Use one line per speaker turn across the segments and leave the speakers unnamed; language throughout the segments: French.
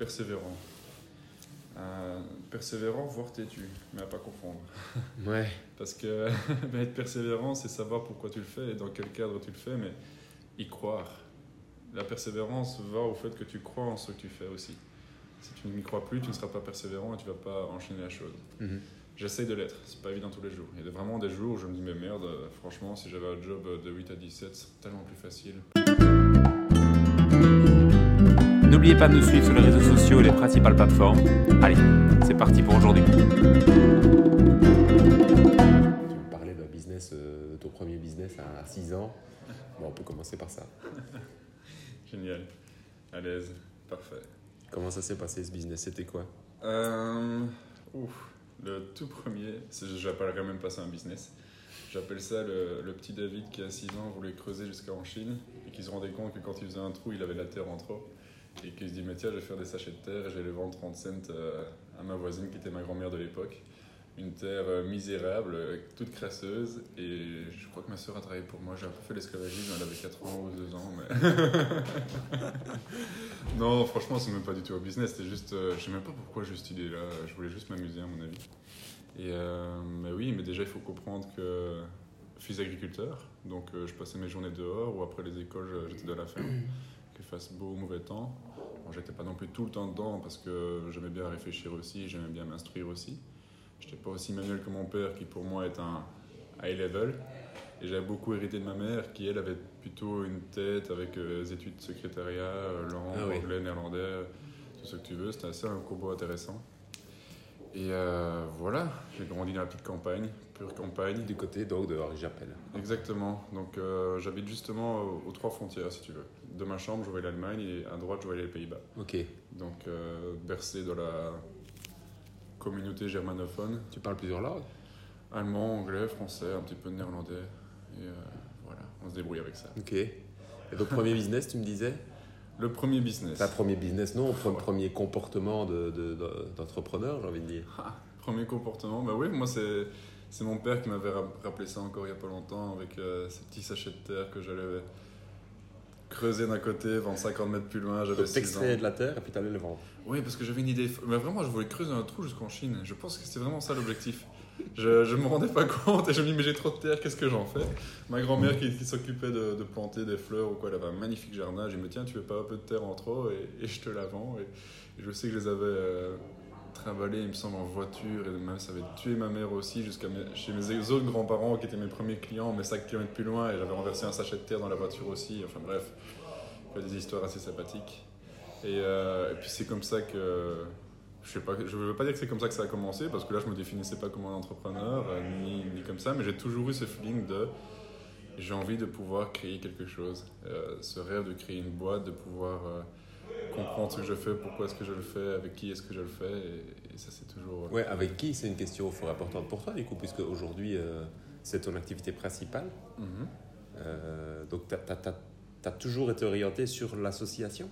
persévérant. Euh, persévérant, voire têtu, mais à pas confondre.
Ouais.
Parce que être persévérant, c'est savoir pourquoi tu le fais et dans quel cadre tu le fais, mais y croire. La persévérance va au fait que tu crois en ce que tu fais aussi. Si tu n'y crois plus, tu ne seras pas persévérant et tu vas pas enchaîner la chose.
Mhm.
J'essaye de l'être, c'est pas évident tous les jours. Il y a vraiment des jours où je me dis, mais merde, euh, franchement, si j'avais un job de 8 à 17, c'est tellement plus facile.
N'oubliez pas de nous suivre sur les réseaux sociaux et les principales plateformes. Allez, c'est parti pour aujourd'hui.
Tu me parlais d'un business, euh, de ton premier business à 6 ans? Bon, on peut commencer par ça.
Génial, à l'aise, parfait.
Comment ça s'est passé ce business? C'était quoi?
Euh, ouf, le tout premier, j'appellerais même pas ça un business. J'appelle ça le, le petit David qui, à 6 ans, voulait creuser jusqu'en Chine et qui se rendait compte que quand il faisait un trou, il avait la terre en trop. Et qu'il se dit, mais tiens, je vais faire des sachets de terre et je vais les vendre 30 cents euh, à ma voisine qui était ma grand-mère de l'époque. Une terre euh, misérable, euh, toute crasseuse. Et je crois que ma soeur a travaillé pour moi. J'ai un peu fait l'esclavagisme, elle avait 4 ans ou 2 ans. Mais... non, franchement, c'est même pas du tout un business. C'était juste. je sais même pas pourquoi j'ai cette idée-là. Je voulais juste m'amuser, à mon avis. Et mais oui, mais déjà, il faut comprendre que fils agriculteur. Donc, je passais mes journées dehors ou après les écoles, je- j'étais dans la ferme. Fasse beau ou mauvais temps. Bon, j'étais pas non plus tout le temps dedans parce que j'aimais bien réfléchir aussi, j'aimais bien m'instruire aussi. J'étais pas aussi manuel que mon père qui pour moi est un high level. Et j'avais beaucoup hérité de ma mère qui elle avait plutôt une tête avec euh, les études de secrétariat, euh, langue,
Ah oui.
anglais, néerlandais, tout ce que tu veux. C'était assez un combo intéressant. Et euh, voilà, j'ai grandi dans la petite campagne, pure campagne.
Du côté donc de Japel.
Exactement. Donc euh, j'habite justement aux, aux trois frontières, si tu veux. De ma chambre, je voyais l'Allemagne et à droite, je voyais les Pays-Bas.
Ok.
Donc euh, bercé dans la communauté germanophone.
Tu parles plusieurs langues?
Allemand, anglais, français, un petit peu de néerlandais. Et euh, voilà, on se débrouille avec ça.
Ok. Et donc, premier business, tu me disais?
Le premier business.
Pas premier business, non,
Ouais.
premier comportement de- de- de- d'entrepreneur, j'ai envie de dire.
Ah, premier comportement, bah oui, moi c'est c'est mon père qui m'avait rap- rappelé ça encore il y a pas longtemps avec euh, ces petits sachets de terre que j'allais creuser d'un côté, vendre 50 mètres plus loin, j'avais
Donc,
6 ans.
t'extrayais de la terre et puis t'allais le vendre.
Oui, parce que j'avais une idée. Mais vraiment, je voulais creuser un trou jusqu'en Chine. Je pense que c'était vraiment ça l'objectif. Je, je me rendais pas compte et je me dis, mais j'ai trop de terre, qu'est-ce que j'en fais? Ma grand-mère qui, s'occupait de, planter des fleurs ou quoi, elle avait un magnifique jardin. J'ai dit, mais tiens, tu veux pas un peu de terre en trop et, je te la vends. Et, je sais que je les avais euh, trimballés, il me semble, en voiture et même ça avait tué ma mère aussi jusqu'à chez mes autres grands-parents qui étaient mes premiers clients, mais 5 km plus loin et j'avais renversé un sachet de terre dans la voiture aussi. Enfin bref, des histoires assez sympathiques. Euh, et puis c'est comme ça que. Je sais pas, je veux pas dire que c'est comme ça que ça a commencé, parce que là je me définissais pas comme un entrepreneur, euh, ni, ni comme ça, mais j'ai toujours eu ce feeling de. J'ai envie de pouvoir créer quelque chose. Euh, ce rêve de créer une boîte, de pouvoir euh, comprendre ce que je fais, pourquoi est-ce que je le fais, avec qui est-ce que je le fais, et, et ça c'est toujours.
Ouais, avec qui C'est une question fort importante pour toi, du coup, puisque aujourd'hui, c'est ton activité principale.
Mhm.
Donc, tu as, toujours été orienté sur l'association?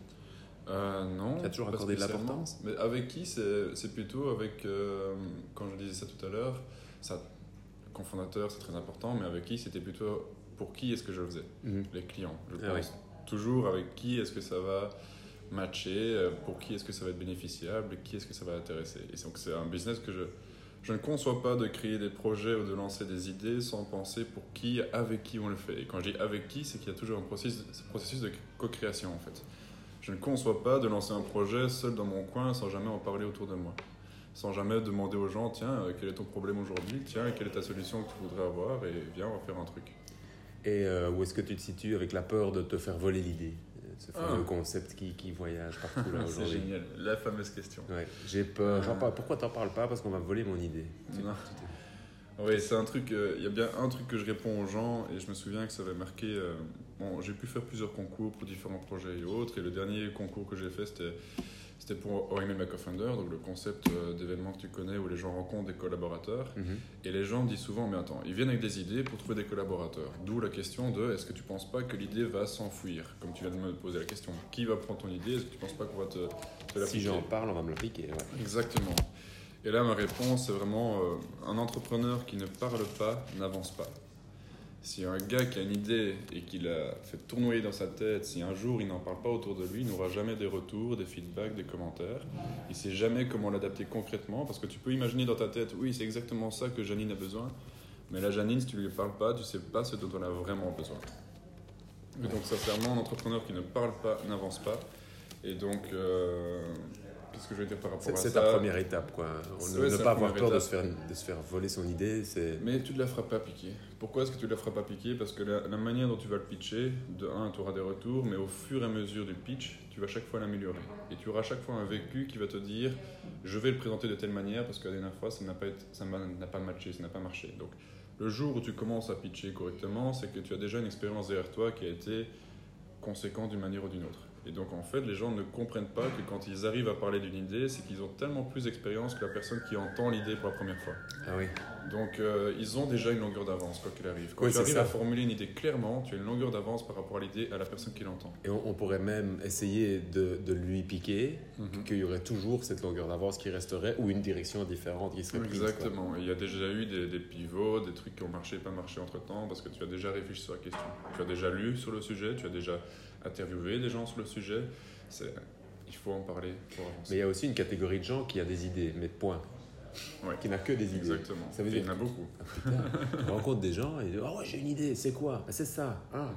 Euh, non.
Tu as toujours
pas
accordé de l'importance
Mais avec qui C'est plutôt avec, euh, quand je disais ça tout à l'heure, ça, le cofondateur c'est très important, mais avec qui c'était plutôt pour qui est-ce que je le faisais?
Mhm.
Les clients, je
Ah
pense. Toujours avec qui est-ce que ça va matcher, euh, pour qui est-ce que ça va être bénéficiable, qui est-ce que ça va intéresser? Et donc c'est un business que je, je ne conçois pas de créer des projets ou de lancer des idées sans penser pour qui, avec qui on le fait. Et quand je dis avec qui, c'est qu'il y a toujours un processus, ce processus de co-création en fait. Je ne conçois pas de lancer un projet seul dans mon coin sans jamais en parler autour de moi. Sans jamais demander aux gens, tiens, euh, quel est ton problème aujourd'hui? Tiens, quelle est ta solution que tu voudrais avoir? Et viens, on va faire un truc.
Et euh, où est-ce que tu te situes avec la peur de te faire voler l'idée? Ce fameux
Ah.
concept qui, qui voyage partout là
C'est
aujourd'hui.
génial, la fameuse question.
Ouais, j'ai peur. J'en parle- Pourquoi t'en parles pas? Parce qu'on va me voler mon idée.
Oui, c'est un truc. euh, Il y a bien un truc que je réponds aux gens et je me souviens que ça avait marqué. euh, bon, j'ai pu faire plusieurs concours pour différents projets et autres. Et le dernier concours que j'ai fait, c'était c'était pour OML McOffender, donc le concept euh, d'événement que tu connais où les gens rencontrent des collaborateurs.
Mhm.
Et les gens disent souvent, mais attends, ils viennent avec des idées pour trouver des collaborateurs. D'où la question de, est-ce que tu penses pas que l'idée va s'enfuir? Comme tu viens de me poser la question, qui va prendre ton idée? Est-ce que tu penses pas qu'on va te, te
Si
l'appliquer
j'en parle, on va me l'appliquer. ouais.
Exactement. Et là, ma réponse, c'est vraiment euh, un entrepreneur qui ne parle pas n'avance pas. Si un gars qui a une idée et qu'il a fait tournoyer dans sa tête, si un jour il n'en parle pas autour de lui, il n'aura jamais des retours, des feedbacks, des commentaires. Il sait jamais comment l'adapter concrètement parce que tu peux imaginer dans ta tête, oui, c'est exactement ça que Janine a besoin. Mais la Janine, si tu lui parles pas, tu sais pas ce dont elle a vraiment besoin. Et donc, sincèrement, un entrepreneur qui ne parle pas n'avance pas. Et donc, euh, qu'est-ce que je veux dire par rapport
C'est ta première étape, quoi. On
Ouais,
ne pas avoir peur de se, faire, de se faire voler son idée, c'est...
Mais tu ne la feras pas piquer. Pourquoi est-ce que tu ne la feras pas piquer? Parce que la, la manière dont tu vas le pitcher, de un, tu auras des retours, mais au fur et à mesure du pitch, tu vas chaque fois l'améliorer. Et tu auras chaque fois un vécu qui va te dire je vais le présenter de telle manière parce que la dernière fois, ça n'a pas, été- ça n'a pas matché, ça n'a pas marché. Donc, le jour où tu commences à pitcher correctement, c'est que tu as déjà une expérience derrière toi qui a été conséquente d'une manière ou d'une autre. Et donc, en fait, les gens ne comprennent pas que quand ils arrivent à parler d'une idée, c'est qu'ils ont tellement plus d'expérience que la personne qui entend l'idée pour la première fois.
Ah oui.
Donc, euh, ils ont déjà une longueur d'avance, quoi qu'il arrive. Quand
Oui,
tu arrives
ça.
à formuler une idée clairement, tu as une longueur d'avance par rapport à l'idée, à la personne qui l'entend.
Et on, on pourrait même essayer de, de lui piquer,
Mhm.
qu'il y aurait toujours cette longueur d'avance qui resterait, ou une direction différente qui serait prise.
Exactement. Et Il y a déjà eu des, des pivots, des trucs qui ont marché, pas marché entre temps, parce que tu as déjà réfléchi sur la question. Tu as déjà lu sur le sujet, tu as déjà interviewé des gens sur le sujet. Il faut en parler pour
Mais il y a aussi une catégorie de gens qui a des idées, mais point.
Ouais.
Qui n'a que des idées.
Exactement.
Ça veut dire
Il y en a beaucoup.
Putain, on rencontre des gens et ils disent Ah ouais, j'ai une idée, c'est quoi? Ah, C'est ça. Ah.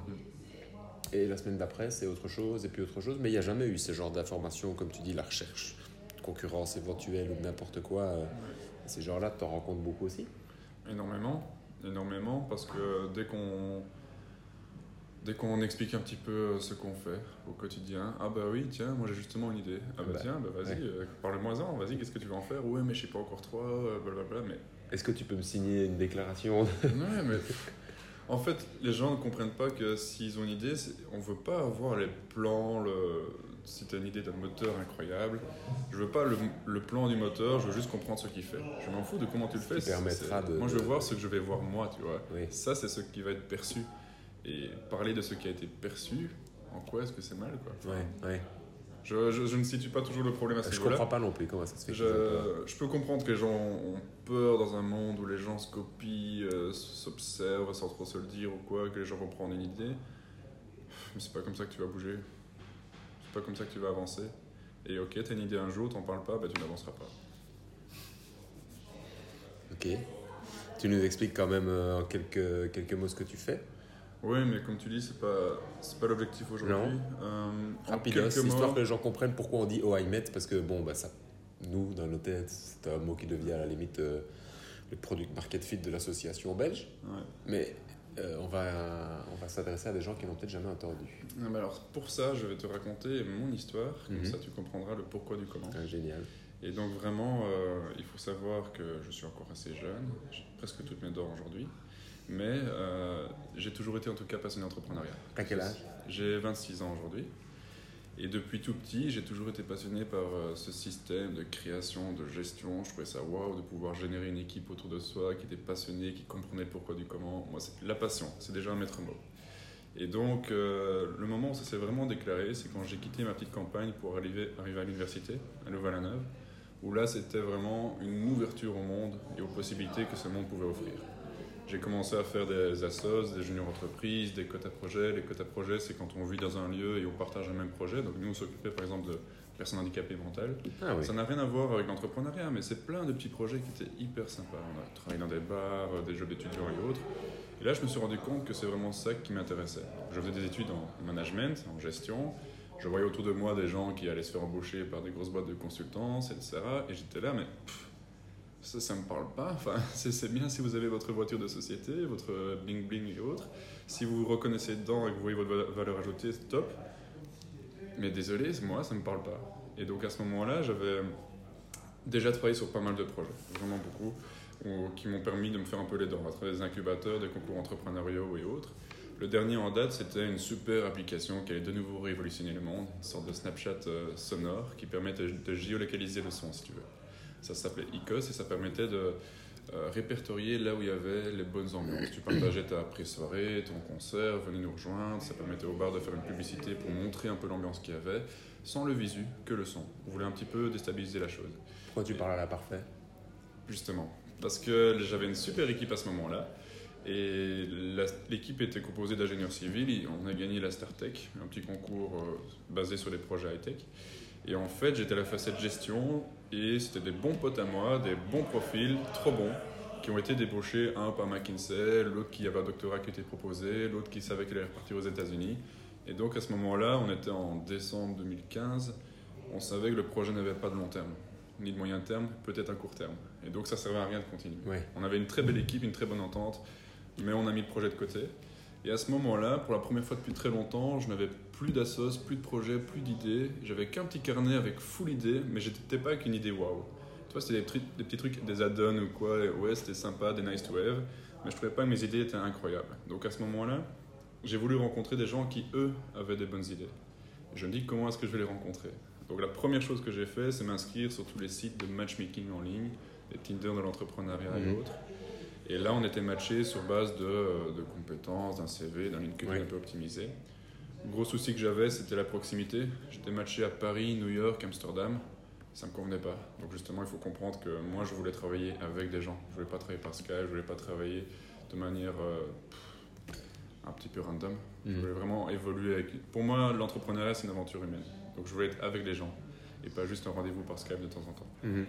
Et la semaine d'après, c'est autre chose, et puis autre chose. Mais il n'y a jamais eu ce genre d'informations, comme tu dis, la recherche, concurrence éventuelle ou n'importe quoi. euh, Ces gens-là, tu en rencontres beaucoup aussi?
Énormément, énormément, parce que dès qu'on dès qu'on explique un petit peu euh, ce qu'on fait au quotidien, ah bah oui, tiens, moi j'ai justement une idée. Ah bah,
Bah,
tiens, bah vas-y,
ouais.
euh, parle-moi-en, vas-y, qu'est-ce que tu vas en faire Ouais, mais je sais pas encore trop, euh, blablabla, mais...
Est-ce que tu peux me signer une déclaration?
Ouais, mais... En fait, les gens ne comprennent pas que s'ils ont une idée, on veut pas avoir les plans, le... si tu as une idée d'un moteur incroyable, je veux pas le, le plan du moteur, je veux juste comprendre ce qu'il fait. Je m'en fous de comment tu le fais.
permettra de-
Moi, je veux voir ce que je vais voir moi, tu vois.
Oui.
Ça, c'est ce qui va être perçu. Et parler de ce qui a été perçu, en quoi est-ce que c'est mal quoi
Ouais, ouais.
je, je- je ne situe pas toujours le problème à ce
Je
niveau-là.
comprends pas non plus comment ça se fait.
Je, je peux comprendre que les gens ont peur dans un monde où les gens se copient, euh, s'observent sans trop se le dire ou quoi, que les gens vont prendre une idée. Mais c'est pas comme ça que tu vas bouger. C'est pas comme ça que tu vas avancer. Et ok, t'as une idée un jour, t'en parles pas, bah tu n'avanceras pas.
Ok. Tu nous expliques quand même euh, en quelques, quelques mots ce que tu fais.
Oui, mais comme tu dis, c'est pas, c'est pas l'objectif aujourd'hui. Euh,
Rapidos,
mots-
histoire que les gens comprennent pourquoi on dit oh I met, parce que bon, bah, ça, nous, dans nos têtes, c'est un mot qui devient à la limite euh, le product market fit de l'association belge.
Ouais.
Mais euh, on va, on va s'adresser à des gens qui n'ont peut-être jamais entendu.
Ah, bah alors, pour ça, je vais te raconter mon histoire, comme
Mhm.
ça tu comprendras le pourquoi du comment.
Ah, génial.
Et donc vraiment, euh, il faut savoir que je suis encore assez jeune, j'ai presque toutes mes dents aujourd'hui, mais euh, j'ai toujours été en tout cas passionné d'entrepreneuriat.
À quel âge?
J'ai 26 ans aujourd'hui. Et depuis tout petit, j'ai toujours été passionné par euh, ce système de création, de gestion. Je trouvais ça waouh de pouvoir générer une équipe autour de soi qui était passionnée, qui comprenait le pourquoi du comment. Moi, c'est la passion, c'est déjà un maître mot. Et donc, euh, le moment où ça s'est vraiment déclaré, c'est quand j'ai quitté ma petite campagne pour arriver, arriver à l'université, à Louvain-la-Neuve, où là, c'était vraiment une ouverture au monde et aux possibilités que ce monde pouvait offrir. J'ai commencé à faire des assos, des juniors entreprises, des quotas projets. Les quotas projets, c'est quand on vit dans un lieu et on partage un même projet. Donc nous, on s'occupait par exemple de personnes handicapées mentales.
Ah oui.
Ça n'a rien à voir avec l'entrepreneuriat, mais c'est plein de petits projets qui étaient hyper sympas. On a travaillé dans des bars, des jeux d'étudiants et autres. Et là, je me suis rendu compte que c'est vraiment ça qui m'intéressait. Je faisais des études en management, en gestion. Je voyais autour de moi des gens qui allaient se faire embaucher par des grosses boîtes de consultance, etc. Et j'étais là, mais pff, ça, ça me parle pas. Enfin, c'est bien si vous avez votre voiture de société, votre bling bling et autres. Si vous vous reconnaissez dedans et que vous voyez votre va- valeur ajoutée, c'est top. Mais désolé, moi, ça me parle pas. Et donc à ce moment-là, j'avais déjà travaillé sur pas mal de projets, vraiment beaucoup, ou- qui m'ont permis de me faire un peu les dents à travers des incubateurs, des concours entrepreneuriaux et autres. Le dernier en date, c'était une super application qui allait de nouveau révolutionner le monde, une sorte de Snapchat euh, sonore qui permet de géolocaliser le son, si tu veux. Ça s'appelait ICOS et ça permettait de euh, répertorier là où il y avait les bonnes ambiances. Tu partageais ta pré-soirée, ton concert, venez nous rejoindre. Ça permettait au bar de faire une publicité pour montrer un peu l'ambiance qu'il y avait, sans le visu, que le son. On voulait un petit peu déstabiliser la chose.
Pourquoi tu parles à la parfait
Justement. Parce que j'avais une super équipe à ce moment-là. Et l'équipe était composée d'ingénieurs civils. On a gagné la StarTech, un petit concours euh, basé sur des projets high-tech. Et en fait, j'étais à la facette gestion et c'était des bons potes à moi, des bons profils, trop bons, qui ont été débauchés, un par McKinsey, l'autre qui avait un doctorat qui était proposé, l'autre qui savait qu'il allait repartir aux États-Unis. Et donc à ce moment-là, on était en décembre 2015, on savait que le projet n'avait pas de long terme, ni de moyen terme, peut-être un court terme. Et donc ça servait à rien de continuer.
Ouais.
On avait une très belle équipe, une très bonne entente, mais on a mis le projet de côté. Et à ce moment-là, pour la première fois depuis très longtemps, je n'avais plus d'assos, plus de projets, plus d'idées. J'avais qu'un petit carnet avec full idées, mais j'étais pas avec une idée waouh. Tu vois, c'était des, petits trucs, des add-ons ou quoi. Ouais, c'était sympa, des nice to have, mais je trouvais pas que mes idées étaient incroyables. Donc à ce moment-là, j'ai voulu rencontrer des gens qui, eux, avaient des bonnes idées. Et je me dis comment est-ce que je vais les rencontrer? Donc la première chose que j'ai fait, c'est m'inscrire sur tous les sites de matchmaking en ligne, les Tinder de l'entrepreneuriat et
Mhm.
autres. Et là, on était matchés sur base de, euh, de compétences, d'un CV, d'un LinkedIn
Oui.
un peu optimisé. Gros souci que j'avais, c'était la proximité. J'étais matché à Paris, New York, Amsterdam. Ça me convenait pas. Donc justement, il faut comprendre que moi, je voulais travailler avec des gens. Je voulais pas travailler par Skype, je voulais pas travailler de manière euh, un petit peu random. Je
Mhm.
voulais vraiment évoluer avec. Pour moi, l'entrepreneuriat, c'est une aventure humaine. Donc je voulais être avec les gens et pas juste un rendez-vous par Skype de temps en temps.
Mhm.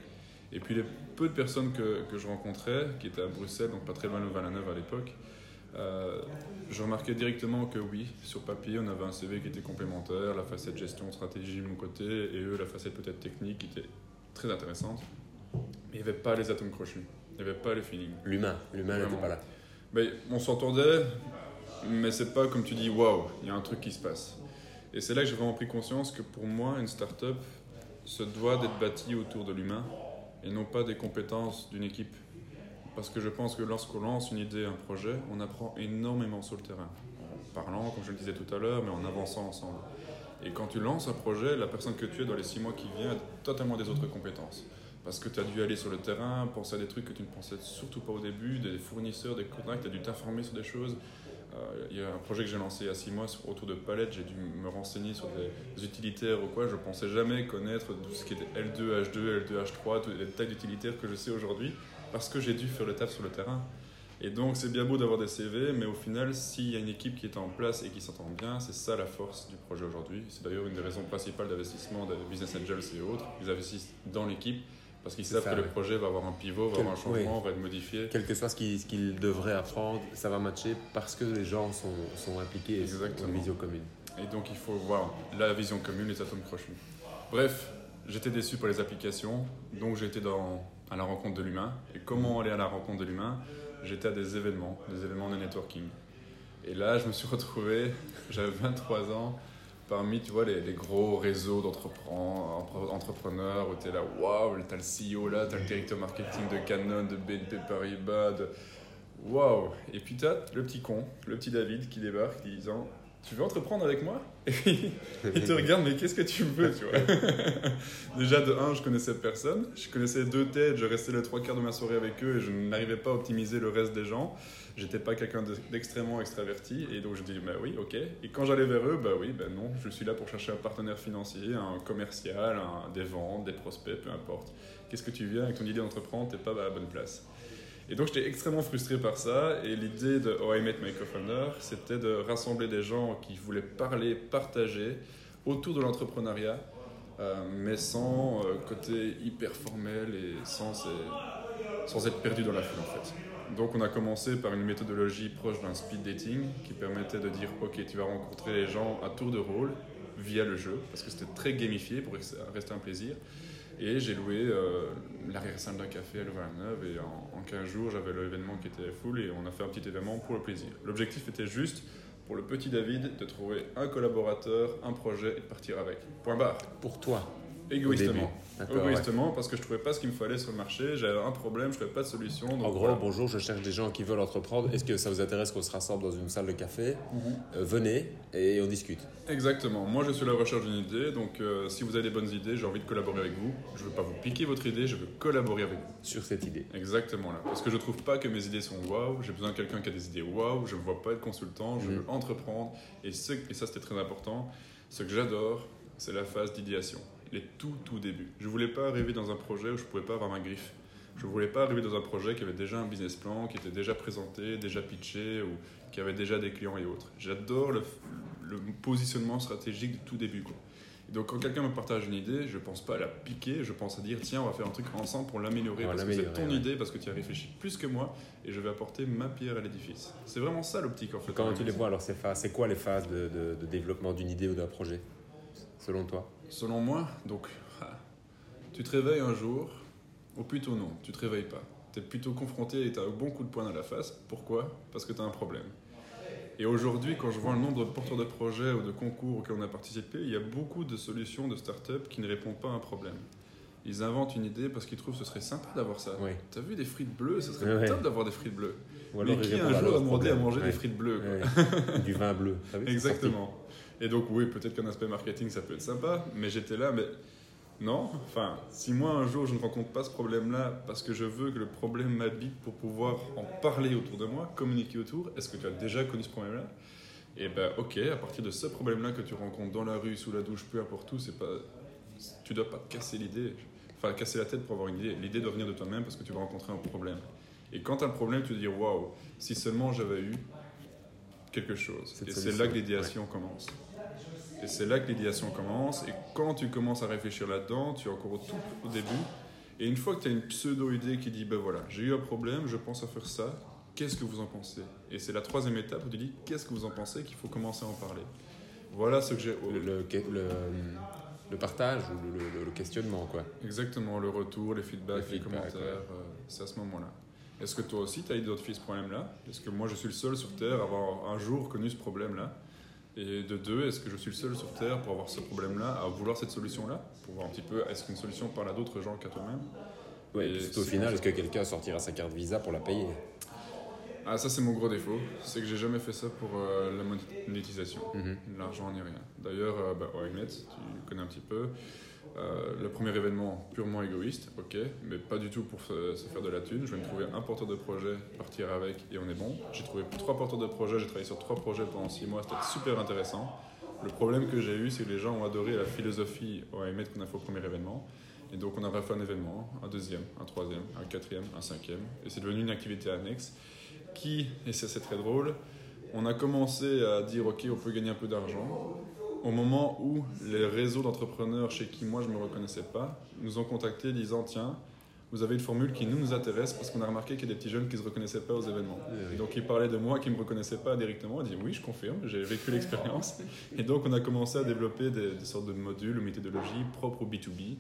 Et puis les peu de personnes que, que je rencontrais, qui étaient à Bruxelles, donc pas très loin de Louvain-la-Neuve à l'époque, euh, je remarquais directement que oui, sur papier, on avait un CV qui était complémentaire, la facette gestion, stratégie de mon côté, et eux, la facette peut-être technique qui était très intéressante. Mais il n'y avait pas les atomes crochus, il n'y avait pas les feelings.
L'humain, l'humain n'était pas là.
Mais on s'entendait, mais c'est pas comme tu dis, waouh, il y a un truc qui se passe. Et c'est là que j'ai vraiment pris conscience que pour moi, une start-up se doit d'être bâtie autour de l'humain et non pas des compétences d'une équipe. Parce que je pense que lorsqu'on lance une idée, un projet, on apprend énormément sur le terrain. En parlant, comme je le disais tout à l'heure, mais en avançant ensemble. Et quand tu lances un projet, la personne que tu es dans les six mois qui viennent a totalement des autres compétences. Parce que tu as dû aller sur le terrain, penser à des trucs que tu ne pensais surtout pas au début, des fournisseurs, des contacts, tu as dû t'informer sur des choses. Euh, Il y a un projet que j'ai lancé il y a six mois autour de palettes, j'ai dû me renseigner sur des utilitaires ou quoi. Je pensais jamais connaître tout ce qui était L2, H2, L2, H3, toutes les tailles d'utilitaires que je sais aujourd'hui, parce que j'ai dû faire le taf sur le terrain. Et donc c'est bien beau d'avoir des CV, mais au final, s'il y a une équipe qui est en place et qui s'entend bien, c'est ça la force du projet aujourd'hui. C'est d'ailleurs une des raisons principales d'investissement des Business Angels et autres. Ils investissent dans l'équipe parce qu'ils savent
ça,
que le projet va avoir un pivot, va
Quel-
avoir un changement, va être modifié.
Quel que soit ce qu'il ce qu'il devrait apprendre, ça va matcher parce que les gens sont, sont impliqués et ont une vision commune.
Et donc il faut voir la vision commune, les atomes crochus. Bref, j'étais déçu par les applications, donc j'étais dans, à la rencontre de l'humain. Et comment aller à la rencontre de l'humain J'étais à des événements, des événements de networking. Et là, je me suis retrouvé, j'avais 23 ans, parmi tu vois, les, les gros réseaux d'entrepreneurs entrepreneurs où tu es là, waouh, t'as le CEO là, t'as le directeur marketing de Canon, de BNP Paribas, waouh. Et puis t'as le petit con, le petit David qui débarque disant Tu veux entreprendre avec moi Et il te regarde, mais qu'est-ce que tu veux, tu vois Déjà, de un, je connaissais personne, je connaissais deux têtes, je restais les trois quarts de ma soirée avec eux et je n'arrivais pas à optimiser le reste des gens. J'étais pas quelqu'un de- d'extrêmement extraverti et donc je dis bah oui, ok. Et quand j'allais vers eux, bah oui, bah non, je suis là pour chercher un partenaire financier, un commercial, un- des ventes, des prospects, peu importe. Qu'est-ce que tu viens avec ton idée d'entreprendre, t'es pas à la bonne place. Et donc j'étais extrêmement frustré par ça et l'idée de Oh I Met My Co-Founder, c'était de rassembler des gens qui voulaient parler, partager autour de l'entrepreneuriat, euh, mais sans euh, côté hyper formel et sans, être perdu dans la foule en fait. Donc on a commencé par une méthodologie proche d'un speed dating qui permettait de dire ok tu vas rencontrer les gens à tour de rôle via le jeu parce que c'était très gamifié pour rester rester un plaisir. Et j'ai loué euh, l'arrière-salle d'un café à Louvain-la-Neuve et en, en 15 jours j'avais l'événement qui était full et on a fait un petit événement pour le plaisir. L'objectif était juste pour le petit David de trouver un collaborateur, un projet et de partir avec. Point barre.
Pour toi,
Égoïstement.
ouais.
Égoïstement parce que je trouvais pas ce qu'il me fallait sur le marché, j'avais un problème, je trouvais pas de solution. donc
En gros,
voilà.
bonjour, je cherche des gens qui veulent entreprendre. Est-ce que ça vous intéresse qu'on se rassemble dans une salle de café
Mhm.
Euh, Venez et on discute.
Exactement. Moi, je suis à la recherche d'une idée. Donc, euh, si vous avez des bonnes idées, j'ai envie de collaborer avec vous. Je veux pas vous piquer votre idée, je veux collaborer avec vous.
sur cette idée.
Exactement là. Parce que je trouve pas que mes idées sont waouh. J'ai besoin de quelqu'un qui a des idées waouh. Je ne vois pas être consultant. Je
Mhm.
veux entreprendre. Et, ce, et ça, c'était très important. Ce que j'adore, c'est la phase d'idéation. Les tout, tout débuts. Je voulais pas arriver dans un projet où je pouvais pas avoir ma griffe. Je voulais pas arriver dans un projet qui avait déjà un business plan, qui était déjà présenté, déjà pitché ou qui avait déjà des clients et autres. J'adore le, le positionnement stratégique du tout début. Quoi. Et donc quand quelqu'un me partage une idée, je pense pas à la piquer, je pense à dire tiens on va faire un truc ensemble pour l'améliorer parce que c'est ton
ouais.
idée, parce que tu as réfléchi plus que moi et je vais apporter ma pierre à l'édifice. C'est vraiment ça l'optique en fait.
Comment tu les vois alors ces phases C'est quoi les phases de, de- de développement d'une idée ou d'un projet? Selon toi
Selon moi, donc, ah, tu te réveilles un jour, ou plutôt non, tu te réveilles pas. Tu es plutôt confronté et tu as un bon coup de poing dans la face. Pourquoi? Parce que tu as un problème. Et aujourd'hui, quand je vois le nombre de porteurs de projets ou de concours auxquels on a participé, il y a beaucoup de solutions de start-up qui ne répondent pas à un problème. Ils inventent une idée parce qu'ils trouvent que ce serait sympa d'avoir ça.
Oui.
T'as vu des frites bleues Ce serait
Ouais.
top d'avoir des frites bleues.
Ou
Mais
ils
qui un jour a demandé à manger
Ouais.
des frites bleues quoi.
Du vin bleu. Sorti.
Exactement. Et donc, oui, peut-être qu'un aspect marketing, ça peut être sympa, mais j'étais là, mais non. Enfin, si moi, un jour, je ne rencontre pas ce problème-là parce que je veux que le problème m'habite pour pouvoir en parler autour de moi, communiquer autour, est-ce que tu as déjà connu ce problème-là? Et ben, ok, à partir de ce problème-là que tu rencontres dans la rue, sous la douche, peu importe où, c'est pas. Tu dois pas te casser l'idée, enfin, casser la tête pour avoir une idée. L'idée doit venir de toi-même parce que tu vas rencontrer un problème. Et quand tu as un problème, tu te dis, waouh, si seulement j'avais eu quelque chose.
Cette
et c'est là que l'idéation commence. Et c'est là que l'idéation commence. Et quand tu commences à réfléchir là-dedans, tu es encore au tout au début. Et une fois que tu as une pseudo-idée qui dit, ben voilà, j'ai eu un problème, je pense à faire ça, qu'est-ce que vous en pensez? Et c'est la troisième étape où tu dis, qu'est-ce que vous en pensez qu'il faut commencer à en parler? Voilà ce que j'ai...
Le, le, le- le partage ou le, le- le questionnement, quoi.
Exactement, le retour, les feedbacks,
Les
commentaires, euh, c'est à ce moment-là. Est-ce que toi aussi, tu as identifié ce problème-là Est-ce que moi, je suis le seul sur Terre à avoir un jour connu ce problème-là? Et de deux, est-ce que je suis le seul sur Terre pour avoir ce problème-là, à vouloir cette solution-là? Pour voir un petit peu, est-ce qu'une solution parle à d'autres gens qu'à toi-même?
Ouais,
Et
et au final, est-ce que quelqu'un sortira sa carte Visa pour la payer?
Ah, ça, c'est mon gros défaut. C'est que j'ai jamais fait ça pour euh, la monétisation.
Mhm.
L'argent ni rien. D'ailleurs, euh, bah, OIMET, tu connais un petit peu. Euh, le premier événement purement égoïste, ok, mais pas du tout pour se, se faire de la thune. Je vais me trouver un porteur de projet, partir avec et on est bon. J'ai trouvé trois porteurs de projet, j'ai travaillé sur trois projets pendant six mois, c'était super intéressant. Le problème que j'ai eu, c'est que les gens ont adoré la philosophie OIMET qu'on a fait au premier événement. Et donc on a refait un événement, un deuxième, un troisième, un quatrième, un cinquième. Et c'est devenu une activité annexe qui, et ça c'est très drôle, on a commencé à dire ok on peut gagner un peu d'argent au moment où les réseaux d'entrepreneurs chez qui moi je ne me reconnaissais pas nous ont contactés disant tiens vous avez une formule qui nous, nous intéresse parce qu'on a remarqué qu'il y a des petits jeunes qui ne se reconnaissaient pas aux événements. Et donc ils parlaient de moi qui ne me reconnaissaient pas directement. Ils disaient oui, je confirme, j'ai vécu l'expérience. Et donc on a commencé à développer des, des sortes de modules ou méthodologies propres au B2B.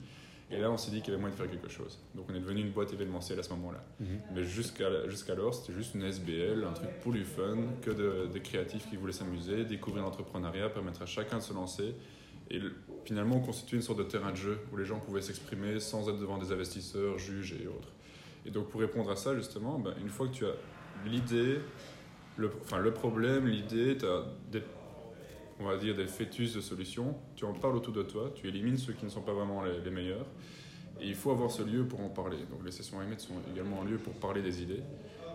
Et là on s'est dit qu'il y avait moyen de faire quelque chose. Donc on est devenu une boîte événementielle à ce moment-là.
Mhm.
Mais jusqu'à jusqu'alors, c'était juste une SBL, un truc pour du fun, que de- des créatifs qui voulaient s'amuser, découvrir l'entrepreneuriat, permettre à chacun de se lancer. Et le- finalement, on constituait une sorte de terrain de jeu où les gens pouvaient s'exprimer sans être devant des investisseurs, juges et autres. Et donc, pour répondre à ça, justement, ben, une fois que tu as l'idée, le, enfin, le problème, l'idée, tu as des, on va dire des fœtus de solutions, tu en parles autour de toi, tu élimines ceux qui ne sont pas vraiment les, meilleurs. Et il faut avoir ce lieu pour en parler. Donc les sessions AMET sont également un lieu pour parler des idées.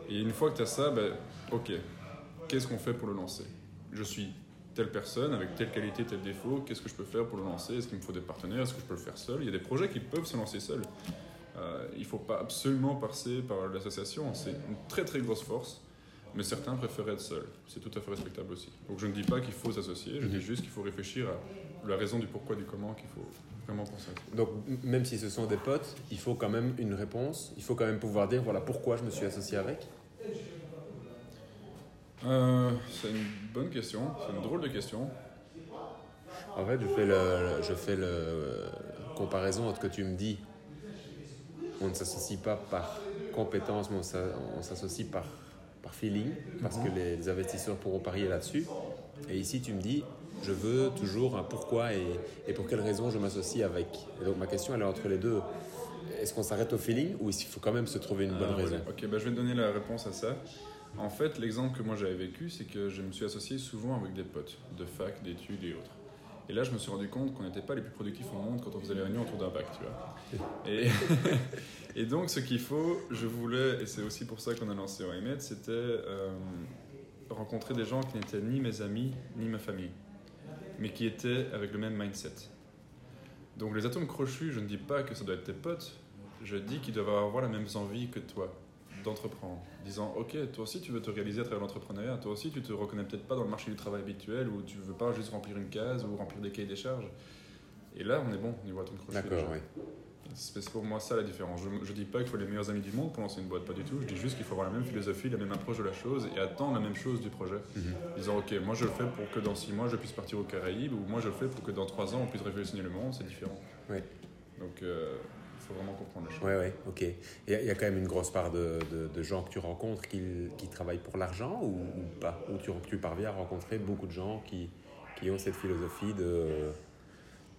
Et une fois que tu as ça, ben, ok, qu'est-ce qu'on fait pour le lancer? Je suis telle personne avec telle qualité, tel défaut, qu'est-ce que je peux faire pour le lancer? Est-ce qu'il me faut des partenaires? Est-ce que je peux le faire seul? Il y a des projets qui peuvent se lancer seuls. Euh, il ne faut pas absolument passer par l'association, c'est une très très grosse force, mais certains préfèrent être seuls. C'est tout à fait respectable aussi. Donc je ne dis pas qu'il faut s'associer, je dis juste qu'il faut réfléchir à la raison du pourquoi, du comment, qu'il faut vraiment penser.
Donc, même si ce sont des potes, il faut quand même une réponse. Il faut quand même pouvoir dire voilà pourquoi je me suis associé avec.
Euh, c'est une bonne question, c'est une drôle de question.
En fait, je fais le, je fais le comparaison entre ce que tu me dis. On ne s'associe pas par compétence, mais on s'associe par, par feeling, parce que les, les investisseurs pourront parier là-dessus. Et ici, tu me dis, je veux toujours un pourquoi et, et pour quelle raison je m'associe avec. Et donc, ma question, elle est entre les deux. Est-ce qu'on s'arrête au feeling ou est-ce qu'il faut quand même se trouver une bonne
Ah,
raison.
Ok, bah, je vais te donner la réponse à ça. En fait, l'exemple que moi j'avais vécu, c'est que je me suis associé souvent avec des potes de fac, d'études et autres. Et là, je me suis rendu compte qu'on n'était pas les plus productifs au monde quand on faisait les réunions autour d'un bac, tu vois. Et, et donc, ce qu'il faut, je voulais, et c'est aussi pour ça qu'on a lancé OMED, c'était euh, rencontrer des gens qui n'étaient ni mes amis, ni ma famille, mais qui étaient avec le même mindset. Donc, les atomes crochus, je ne dis pas que ça doit être tes potes, je dis qu'ils doivent avoir la même envie que toi d'entreprendre. Disant, ok, toi aussi tu veux te réaliser à travers l'entrepreneuriat, toi aussi tu te reconnais peut-être pas dans le marché du travail habituel où tu veux pas juste remplir une case ou remplir des cahiers des charges. Et là, on est bon au niveau atome crochet.
D'accord, oui.
C'est pour moi ça la différence. Je, je dis pas qu'il faut les meilleurs amis du monde pour lancer une boîte, pas du tout. Je dis juste qu'il faut avoir la même philosophie, la même approche de la chose et attendre la même chose du projet.
Mhm.
Disant ok, moi je le fais pour que dans 6 mois je puisse partir aux Caraïbes ou moi je le fais pour que dans 3 ans on puisse révolutionner le monde, c'est différent.
Oui.
Donc euh, faut vraiment comprendre les choses.
Ouais, ouais, ok. Il y, a- il y a quand même une grosse part de, de- de gens que tu rencontres qui, qui travaillent pour l'argent ou, ou pas? Ou tu, tu parviens à rencontrer beaucoup de gens qui, qui ont cette philosophie de...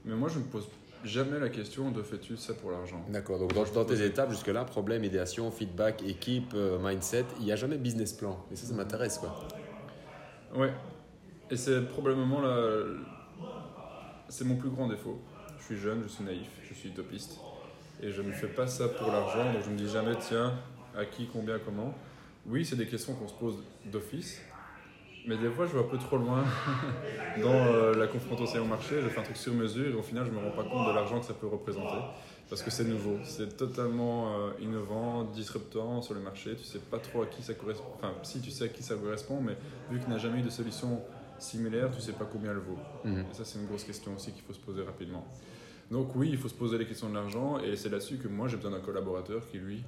Mais moi je me pose jamais la question de fais-tu ça pour l'argent?
D'accord, donc dans, dans tes étapes jusque-là, problème, idéation, feedback, équipe, euh, mindset, il n'y a jamais business plan. Et ça, ça m'intéresse, quoi.
Ouais. Et c'est probablement la... C'est mon plus grand défaut. Je suis jeune, je suis naïf, je suis utopiste. Et je ne fais pas ça pour l'argent, donc je me dis jamais, tiens, à qui, combien, comment. Oui, c'est des questions qu'on se pose d'office. Mais des fois, je vais un peu trop loin dans euh, la confrontation au marché. Je fais un truc sur mesure et au final, je me rends pas compte de l'argent que ça peut représenter. Parce que c'est nouveau, c'est totalement euh, innovant, disruptant sur le marché. Tu sais pas trop à qui ça correspond. Enfin, si tu sais à qui ça correspond, mais vu qu'il n'y a jamais eu de solution similaire, tu sais pas combien elle vaut.
Mhm.
Et ça, c'est une grosse question aussi qu'il faut se poser rapidement. Donc oui, il faut se poser les questions de l'argent et c'est là-dessus que moi j'ai besoin d'un collaborateur qui lui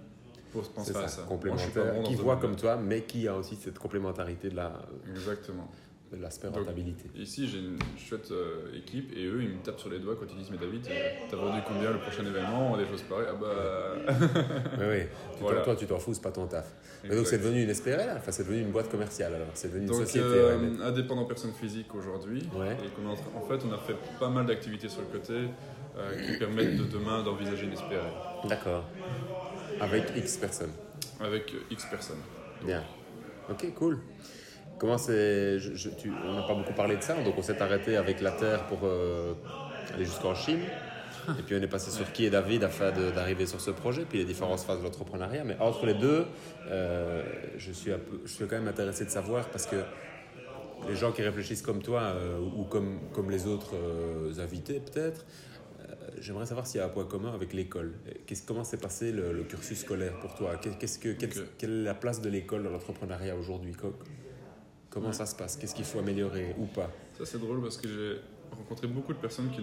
pour penser à
ça.
Moi, je suis pas
complémentaire,
bon
qui voit comme toi, mais qui a aussi cette complémentarité de la-
Exactement.
De l'aspect rentabilité.
Ici, j'ai une chouette euh, équipe et eux, ils me tapent sur les doigts quand ils disent Mais David, euh, t'as vendu combien le prochain événement Des choses pareilles? Ah bah.
Oui, oui. Tu
Voilà.
Toi, tu t'en fous, c'est pas ton taf. Mais donc, c'est devenu une SPRL, enfin, c'est devenu une boîte commerciale alors. C'est devenu une société.
euh,
ouais, mais-
indépendant personne physique aujourd'hui.
Ouais.
Et qu'on en, fait, on a fait pas mal d'activités sur le côté euh, qui permettent de demain d'envisager une SPRL
D'accord. Avec X personnes.
avec X personnes.
Bien. Ok, cool. Comment c'est. je- je- tu- on n'a pas beaucoup parlé de ça, donc on s'est arrêté avec la Terre pour euh, aller jusqu'en Chine. Et puis on est passé sur qui est David afin de- d'arriver sur ce projet, puis les différentes phases de l'entrepreneuriat. Mais entre les deux, euh, je, suis un peu, je suis quand même intéressé de savoir parce que les gens qui réfléchissent comme toi euh, ou comme, comme les autres euh, invités peut-être, euh, j'aimerais savoir s'il y a un point commun avec l'école. Qu'est-ce- Comment s'est passé le, le cursus scolaire pour toi? Qu'est-ce que, quelle, quelle est la place de l'école dans l'entrepreneuriat aujourd'hui? Co- Comment ça se passe? Qu'est-ce qu'il faut améliorer ou pas?
Ça, c'est drôle parce que j'ai rencontré beaucoup de personnes qui,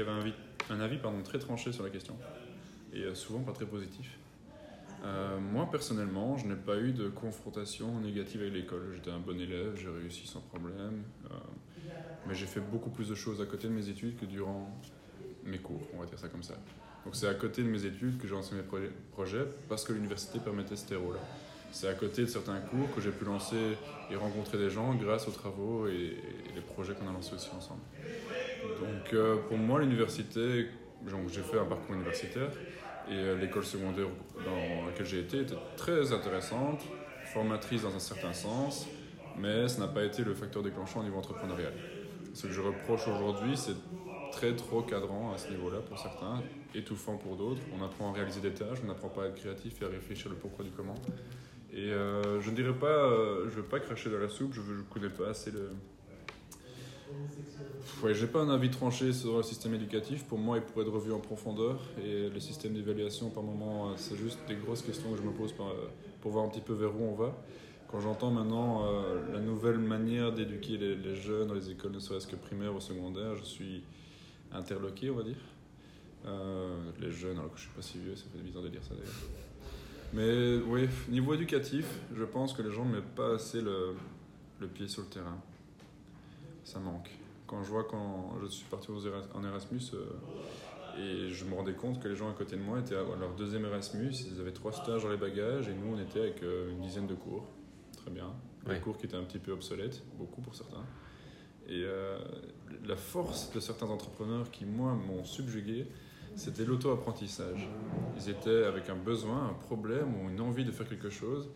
avaient un avis, pardon, très tranché sur la question. Et euh, souvent pas très positif. Euh, moi, personnellement, je n'ai pas eu de confrontation négative avec l'école. J'étais un bon élève, j'ai réussi sans problème. euh, mais j'ai fait beaucoup plus de choses à côté de mes études que durant mes cours, on va dire ça comme ça. Donc c'est à côté de mes études que j'ai lancé mes proje- projets parce que l'université permettait ce terreau-là. C'est à côté de certains cours que j'ai pu lancer et rencontrer des gens grâce aux travaux et, les projets qu'on a lancés aussi ensemble. Donc euh, pour moi, l'université, j'ai fait un parcours universitaire et euh, l'école secondaire dans laquelle j'ai été était très intéressante, formatrice dans un certain sens, mais ce n'a pas été le facteur déclenchant au niveau entrepreneurial. Ce que je reproche aujourd'hui, c'est très trop cadrant à ce niveau-là pour certains, étouffant pour d'autres. On apprend à réaliser des tâches, on n'apprend pas à être créatif et à réfléchir le pourquoi du comment. Et euh, je ne dirais pas, euh, je veux pas cracher dans la soupe, je ne connais pas assez le. Ouais, j'ai pas un avis tranché sur le système éducatif. Pour moi, il pourrait être revu en profondeur. Et le système d'évaluation, par moment, euh, c'est juste des grosses questions que je me pose euh, pour voir un petit peu vers où on va. Quand j'entends maintenant la nouvelle manière d'éduquer les, jeunes dans les écoles, ne serait-ce que primaires ou secondaires, je suis interloqué, on va dire. Les jeunes, alors que je suis pas si vieux, ça fait bizarre de dire ça d'ailleurs. Mais oui, niveau éducatif, je pense que les gens ne mettent pas assez le, le pied sur le terrain. Ça manque. Quand je vois quand je suis parti en Erasmus euh, et je me rendais compte que les gens à côté de moi étaient à leur deuxième Erasmus, ils avaient trois stages dans les bagages et nous on était avec euh, une dizaine de cours. Très bien. Des
Ouais.
cours qui étaient un petit peu obsolètes, beaucoup pour certains. Et euh, la force de certains entrepreneurs qui, moi, m'ont subjugué, c'était l'auto-apprentissage. Ils étaient avec un besoin, un problème ou une envie de faire quelque chose.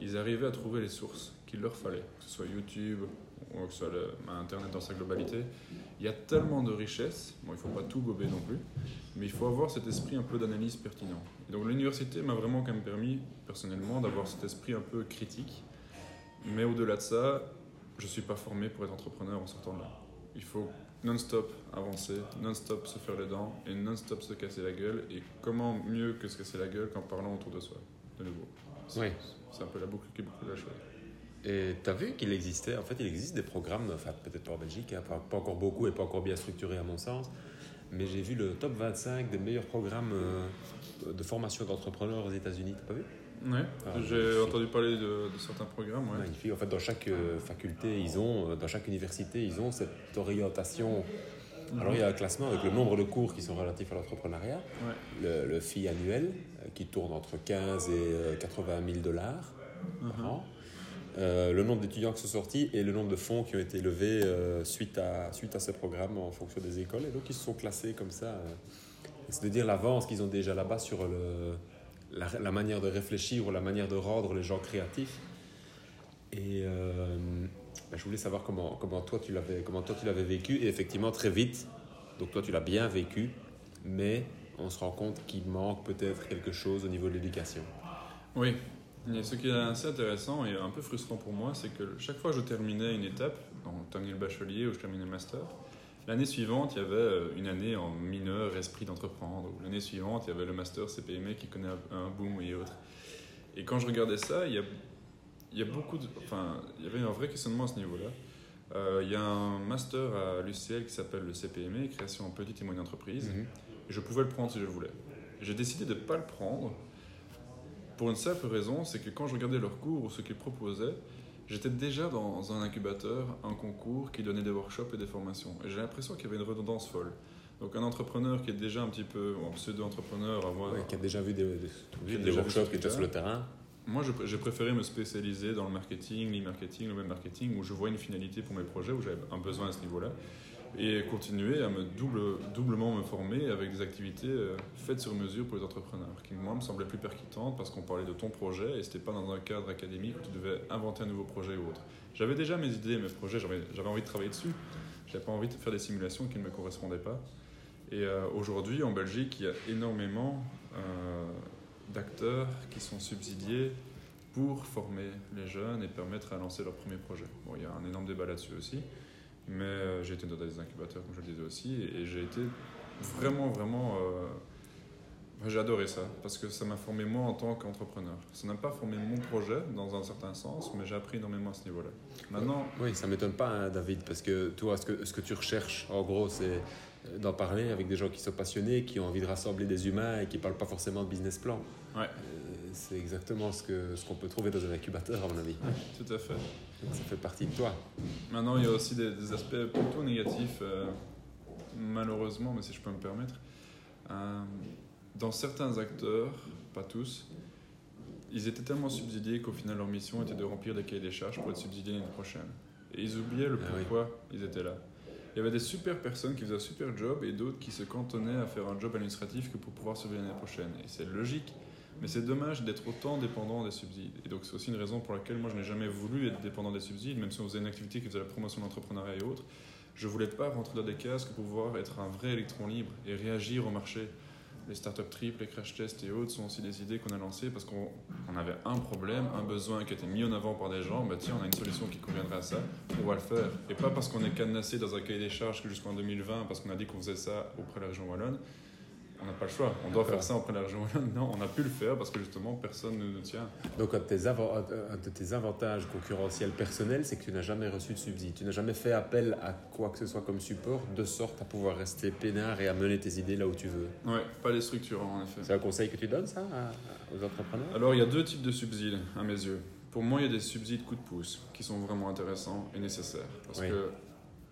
Ils arrivaient à trouver les sources qu'il leur fallait, que ce soit YouTube ou que ce soit le- Internet dans sa globalité. Il y a tellement de richesses, bon, il ne faut pas tout gober non plus, mais il faut avoir cet esprit un peu d'analyse pertinent. Donc l'université m'a vraiment quand même permis, personnellement, d'avoir cet esprit un peu critique. Mais au-delà de ça, je ne suis pas formé pour être entrepreneur en sortant de là. Il faut non-stop avancer, non-stop se faire les dents et non-stop se casser la gueule. Et comment mieux que se casser la gueule qu'en parlant autour de soi, de nouveau? C'est
Oui.
c'est un peu la boucle qui boucle la chose.
Et tu as vu qu'il existait, en fait, il existe des programmes, enfin peut-être pas en Belgique, hein, pas, pas encore beaucoup et pas encore bien structurés à mon sens, mais j'ai vu le top 25 des meilleurs programmes euh, de formation d'entrepreneurs aux États-Unis. T'as pas vu?
Ouais,
Ah,
j'ai entendu parler de, de certains programmes. Ouais.
Magnifique. En fait, dans chaque euh, faculté, ils ont, euh, dans chaque université, ils ont cette orientation. Alors, il y a un classement avec le nombre de cours qui sont relatifs à l'entrepreneuriat,
Ouais.
le, le fee annuel euh, qui tourne entre 15 et euh, 80 000 dollars par an, euh, le nombre d'étudiants qui sont sortis et le nombre de fonds qui ont été levés suite, à, suite à ces programmes en fonction des écoles. Et donc, ils se sont classés comme ça. C'est de dire l'avance qu'ils ont déjà là-bas sur le, la, manière de réfléchir ou la manière de rendre les gens créatifs. Et euh, bah, je voulais savoir comment, comment toi tu l'avais comment toi tu l'avais vécu. Et effectivement, très vite, donc toi tu l'as bien vécu, mais on se rend compte qu'il manque peut-être quelque chose au niveau de l'éducation.
Oui. Et ce qui est assez intéressant et un peu frustrant pour moi, c'est que chaque fois que je terminais une étape, donc terminer le bachelier ou je terminais le master, l'année suivante, il y avait euh, une année en mineur esprit d'entreprendre, l'année suivante, il y avait le master CPME qui connaît un, boom et autres. Et quand je regardais ça, il y a, il y a beaucoup de. Enfin, il y avait un vrai questionnement à ce niveau-là. Euh, il y a un master à l'UCL qui s'appelle le CPME, création en petite et moyenne entreprise.
Mhm.
Et je pouvais le prendre si je voulais. J'ai décidé de ne pas le prendre pour une simple raison, c'est que quand je regardais leurs cours ou ce qu'ils proposaient, j'étais déjà dans un incubateur, un concours qui donnait des workshops et des formations. Et j'ai l'impression qu'il y avait une redondance folle. Donc un entrepreneur qui est déjà un petit peu, un pseudo-entrepreneur,
Ouais, qui a déjà vu des, des,
Qui a
des
déjà
workshops sur le terrain.
moi j'ai préféré me spécialiser dans le marketing, l'e-marketing, le web marketing, où je vois une finalité pour mes projets, où j'avais un besoin à ce niveau-là. Et continuer à me double, doublement me former avec des activités euh, faites sur mesure pour les entrepreneurs, qui moi me semblaient plus percutantes parce qu'on parlait de ton projet et c'était pas dans un cadre académique où tu devais inventer un nouveau projet ou autre. J'avais déjà mes idées, mes projets, j'avais envie de travailler dessus. J'avais pas envie de faire des simulations qui ne me correspondaient pas. Et euh, aujourd'hui, en Belgique, il y a énormément euh, d'acteurs qui sont subsidiés pour former les jeunes et permettre à lancer leur premier projet. Bon, il y a un énorme débat là-dessus aussi, mais euh, j'ai été dans des incubateurs, comme je le disais aussi, et, j'ai été vraiment, vraiment... euh, j'ai adoré ça, parce que ça m'a formé moi en tant qu'entrepreneur. Ça n'a pas formé mon projet, dans un certain sens, mais j'ai appris énormément à ce niveau-là. Maintenant,
Oui, ça m'étonne pas, hein, David, parce que toi, ce que, ce que tu recherches, en gros, c'est d'en parler avec des gens qui sont passionnés, qui ont envie de rassembler des humains et qui ne parlent pas forcément de business plan.
Ouais.
Euh, C'est exactement ce qu'on ce qu'on peut trouver dans un incubateur, à mon avis.
tout à fait.
Donc, ça fait partie de toi.
Maintenant, il y a aussi des, des aspects plutôt négatifs, euh, malheureusement, mais si je peux me permettre. Euh, dans certains acteurs, pas tous, ils étaient tellement subsidiés qu'au final, leur mission était de remplir des cahiers des charges pour être subsidiés l'année prochaine. Et ils oubliaient le
Ah oui.
pourquoi ils étaient là. Il y avait des super personnes qui faisaient un super job et d'autres qui se cantonnaient à faire un job administratif que pour pouvoir survivre l'année prochaine. Et c'est logique, mais c'est dommage d'être autant dépendant des subsides. Et donc c'est aussi une raison pour laquelle moi je n'ai jamais voulu être dépendant des subsides, même si on faisait une activité qui faisait la promotion de l'entrepreneuriat et autres. Je voulais pas rentrer dans des cases pour pouvoir être un vrai électron libre et réagir au marché. Les startups triples, les crash tests et autres sont aussi des idées qu'on a lancées parce qu'on on avait un problème, un besoin qui était mis en avant par des gens. Bah tiens, on a une solution qui conviendrait à ça, on va le faire. Et pas parce qu'on est cadenassé dans un cahier des charges que jusqu'en 2020, parce qu'on a dit qu'on faisait ça auprès de la région Wallonne. On n'a pas le choix, on doit faire ça auprès de la région Wallonne. Non, on a pu le faire parce que justement personne ne nous tient.
Donc, un de, tes avan- un de tes avantages concurrentiels personnels, c'est que tu n'as jamais reçu de subside. Tu n'as jamais fait appel à quoi que ce soit comme support, de sorte à pouvoir rester peinard et à mener tes idées là où tu veux.
Ouais, pas les structurants en effet.
C'est un conseil que tu donnes, ça, à- aux entrepreneurs?
Alors, il y a deux types de subsides, à mes yeux. Pour moi, il y a des subsides coup de pouce qui sont vraiment intéressants et nécessaires. Parce
Oui.
que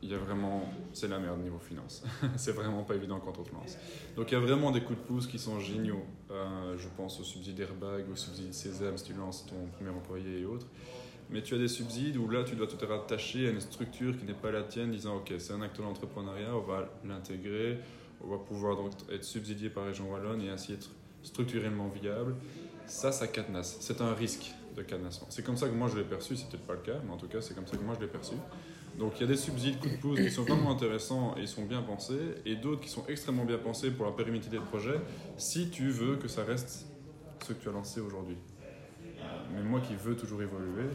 il y a vraiment. C'est la merde niveau finance. c'est vraiment pas évident quand on lance. Donc, il y a vraiment des coups de pouce qui sont géniaux. Euh, je pense au subside Airbag, au subside Sésame si tu lances ton premier employé et autres. Mais tu as des subsides où là, tu dois te rattacher à une structure qui n'est pas la tienne, disant Ok, c'est un acte d'entrepreneuriat, on va l'intégrer, on va pouvoir donc être subsidié par Région Wallonne et ainsi être structurellement viable. Ça, ça cadenasse. C'est un risque de cadenassement. C'est comme ça que moi je l'ai perçu, c'était pas le cas, mais en tout cas, c'est comme ça que moi je l'ai perçu. Donc il y a des subsides coup de pouce qui sont vraiment intéressants et ils sont bien pensés, et d'autres qui sont extrêmement bien pensés pour la pérennité des projets, si tu veux que ça reste ce que tu as lancé aujourd'hui. Mais moi qui veux toujours évoluer,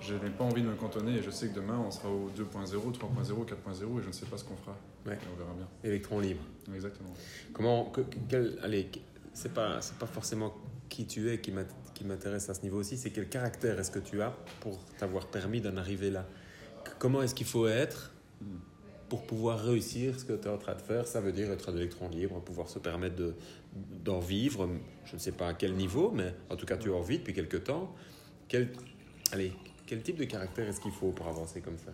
Je n'ai pas envie de me cantonner et je sais que demain on sera au 2.0, 3.0, 4.0 et je ne sais pas ce qu'on fera.
Ouais.
On verra bien.
Électron libre.
Exactement.
Comment, que- quel, allez, c'est pas, c'est pas forcément qui tu es qui m'intéresse à ce niveau aussi, c'est quel caractère est-ce que tu as pour t'avoir permis d'en arriver là? Comment est-ce qu'il faut être pour pouvoir réussir ce que tu es en train de faire? Ça veut dire être un électron libre, pouvoir se permettre de, d'en vivre. Je ne sais pas à quel niveau, mais en tout cas tu en vis depuis quelques temps. Quel, allez, quel type de caractère est-ce qu'il faut pour avancer comme ça?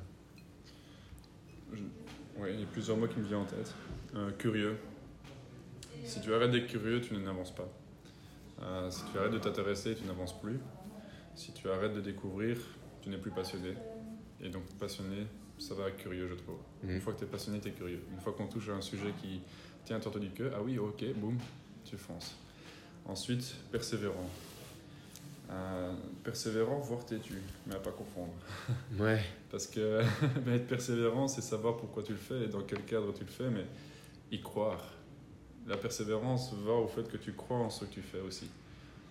Oui, il y a plusieurs mots qui me viennent en tête. Euh, curieux. Si tu arrêtes d'être curieux, tu n'avances pas. Euh, si tu arrêtes de t'intéresser, tu n'avances plus. Si tu arrêtes de découvrir, tu n'es plus passionné. Et donc passionné, ça va curieux, je trouve.
Mhm.
Une fois que tu es passionné, tu es curieux. Une fois qu'on touche à un sujet qui tient à du queue, ah oui, ok, boum, tu fonces. Ensuite, persévérant. Euh, persévérant, voire têtu, mais à pas confondre.
Ouais.
Parce que être persévérant, c'est savoir pourquoi tu le fais et dans quel cadre tu le fais, mais y croire. La persévérance va au fait que tu crois en ce que tu fais aussi.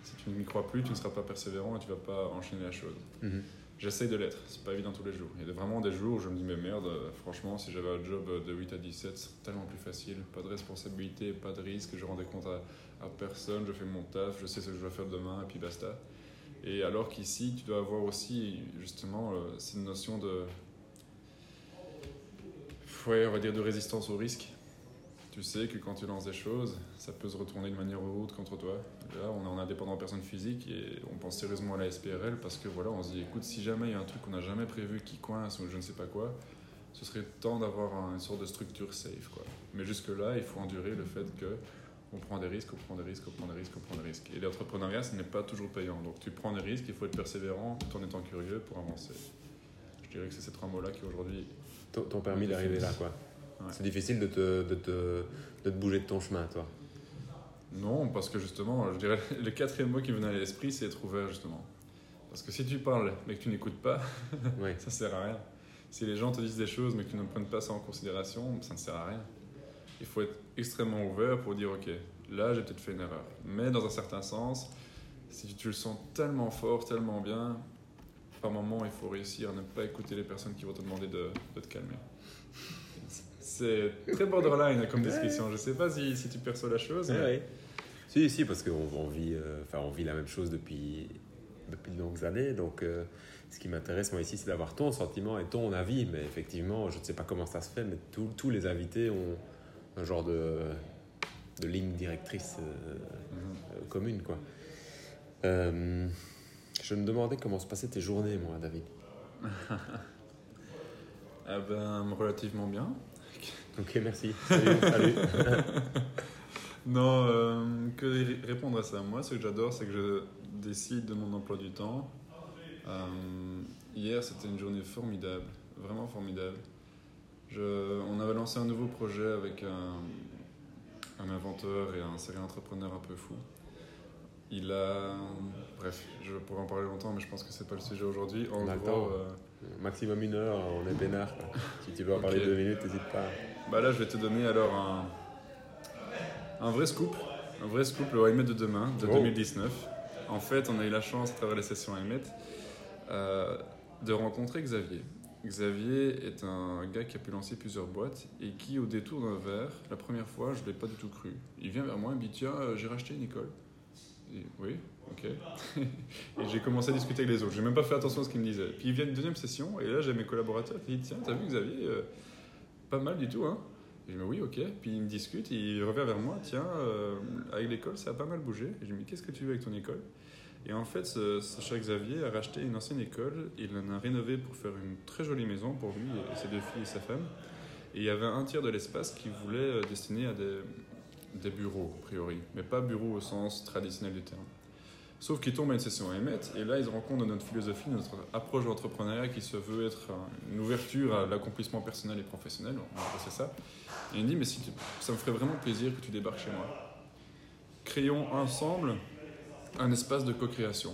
Si tu n'y crois plus, tu ne seras pas persévérant et tu vas pas enchaîner la chose.
Mhm.
J'essaye de l'être, c'est pas évident tous les jours. Il y a vraiment des jours où je me dis, mais merde, euh, franchement, si j'avais un job de 8 à 17, c'est tellement plus facile. Pas de responsabilité, pas de risque, je rendais compte à, à personne, je fais mon taf, je sais ce que je dois faire demain, et puis basta. Et alors qu'ici, tu dois avoir aussi, justement, euh, cette notion de. Ouais, on va dire de résistance au risque. Tu sais que quand tu lances des choses, ça peut se retourner de manière ou autre contre toi. Là, on est en indépendant personne physique et on pense sérieusement à la SPRL parce que voilà, on se dit écoute, si jamais il y a un truc qu'on n'a jamais prévu qui coince ou je ne sais pas quoi, ce serait temps d'avoir un- une sorte de structure safe. Quoi. Mais jusque-là, il faut endurer le fait que on prend des risques, on prend des risques, on prend des risques, on prend des risques. Et l'entrepreneuriat, ce n'est pas toujours payant. Donc tu prends des risques, il faut être persévérant tout en étant curieux pour avancer. Je dirais que c'est ces trois mots-là qui aujourd'hui.
T'ont t'ont permis d'arriver là, quoi.
Ouais.
C'est difficile de te, de, te, de te bouger de ton chemin, toi.
Non, parce que justement, je dirais le quatrième mot qui me venait à l'esprit, c'est être ouvert justement. Parce que si tu parles mais que tu n'écoutes pas,
Ouais.
ça sert à rien. Si les gens te disent des choses mais que tu ne prennent pas ça en considération, ça ne sert à rien. Il faut être extrêmement ouvert pour dire ok, là j'ai peut-être fait une erreur. Mais dans un certain sens, si tu le sens tellement fort, tellement bien, par moment il faut réussir à ne pas écouter les personnes qui vont te demander de, de te calmer. C'est très borderline comme description. Je sais pas si, si tu perçois la chose. mais-
Si, si, parce qu'on on vit, euh, on vit la même chose depuis, depuis de longues années. Donc, euh, ce qui m'intéresse, moi, ici, c'est d'avoir ton sentiment et ton avis. Mais effectivement, je ne sais pas comment ça se fait, mais tous- tous les invités ont un genre de, de ligne directrice euh,
Mhm.
commune, quoi. Je me demandais comment se passaient tes journées, moi, David.
Ah ben, relativement bien.
Ok, merci. Salut, salut.
Non, euh, que ré- répondre à ça Moi, ce que j'adore, c'est que je décide de mon emploi du temps. Euh, hier, c'était une journée formidable, vraiment formidable. Je, on avait lancé un nouveau projet avec un, un inventeur et un serial entrepreneur un peu fou. Il a. Bref, je pourrais en parler longtemps, mais je pense que c'est pas le sujet aujourd'hui. En
On a le
gros,
temps.
euh,
Maximum une heure, on est quoi. Si tu veux en parler deux minutes, n'hésite pas.
Bah là, je vais te donner alors un, un vrai scoop. Un vrai scoop, le IMET de demain, de
Oh.
2019. En fait, on a eu la chance, à travers les sessions IMET, euh, de rencontrer Xavier. Xavier est un gars qui a pu lancer plusieurs boîtes et qui, au détour d'un verre, la première fois, je ne l'ai pas du tout cru. Il vient vers moi et me dit Tiens, euh, j'ai racheté une école. Et, oui, ok. et j'ai commencé à discuter avec les autres. J'ai même pas fait attention à ce qu'il me disait. Puis il vient une deuxième session et là, j'ai mes collaborateurs qui disent Tiens, t'as vu Xavier euh, Pas mal du tout, hein et je me dis oui, ok. Puis il me discute, il revient vers moi, tiens, euh, avec l'école, ça a pas mal bougé. Je lui dis, qu'est-ce que tu veux avec ton école? Et en fait, cher Xavier a racheté une ancienne école, il en a rénové pour faire une très jolie maison pour lui et ses deux filles et sa femme. Et il y avait un tiers de l'espace qu'il voulait euh, destiner à des, des bureaux, a priori, mais pas bureaux au sens traditionnel du terme. Sauf qu'il tombe à une session à émettre, et là, ils de notre philosophie, notre approche de l'entrepreneuriat qui se veut être un- une ouverture à l'accomplissement personnel et professionnel, on ça. Et il me dit, mais ça me ferait vraiment plaisir que tu débarques chez moi. Créons ensemble un espace de co-création.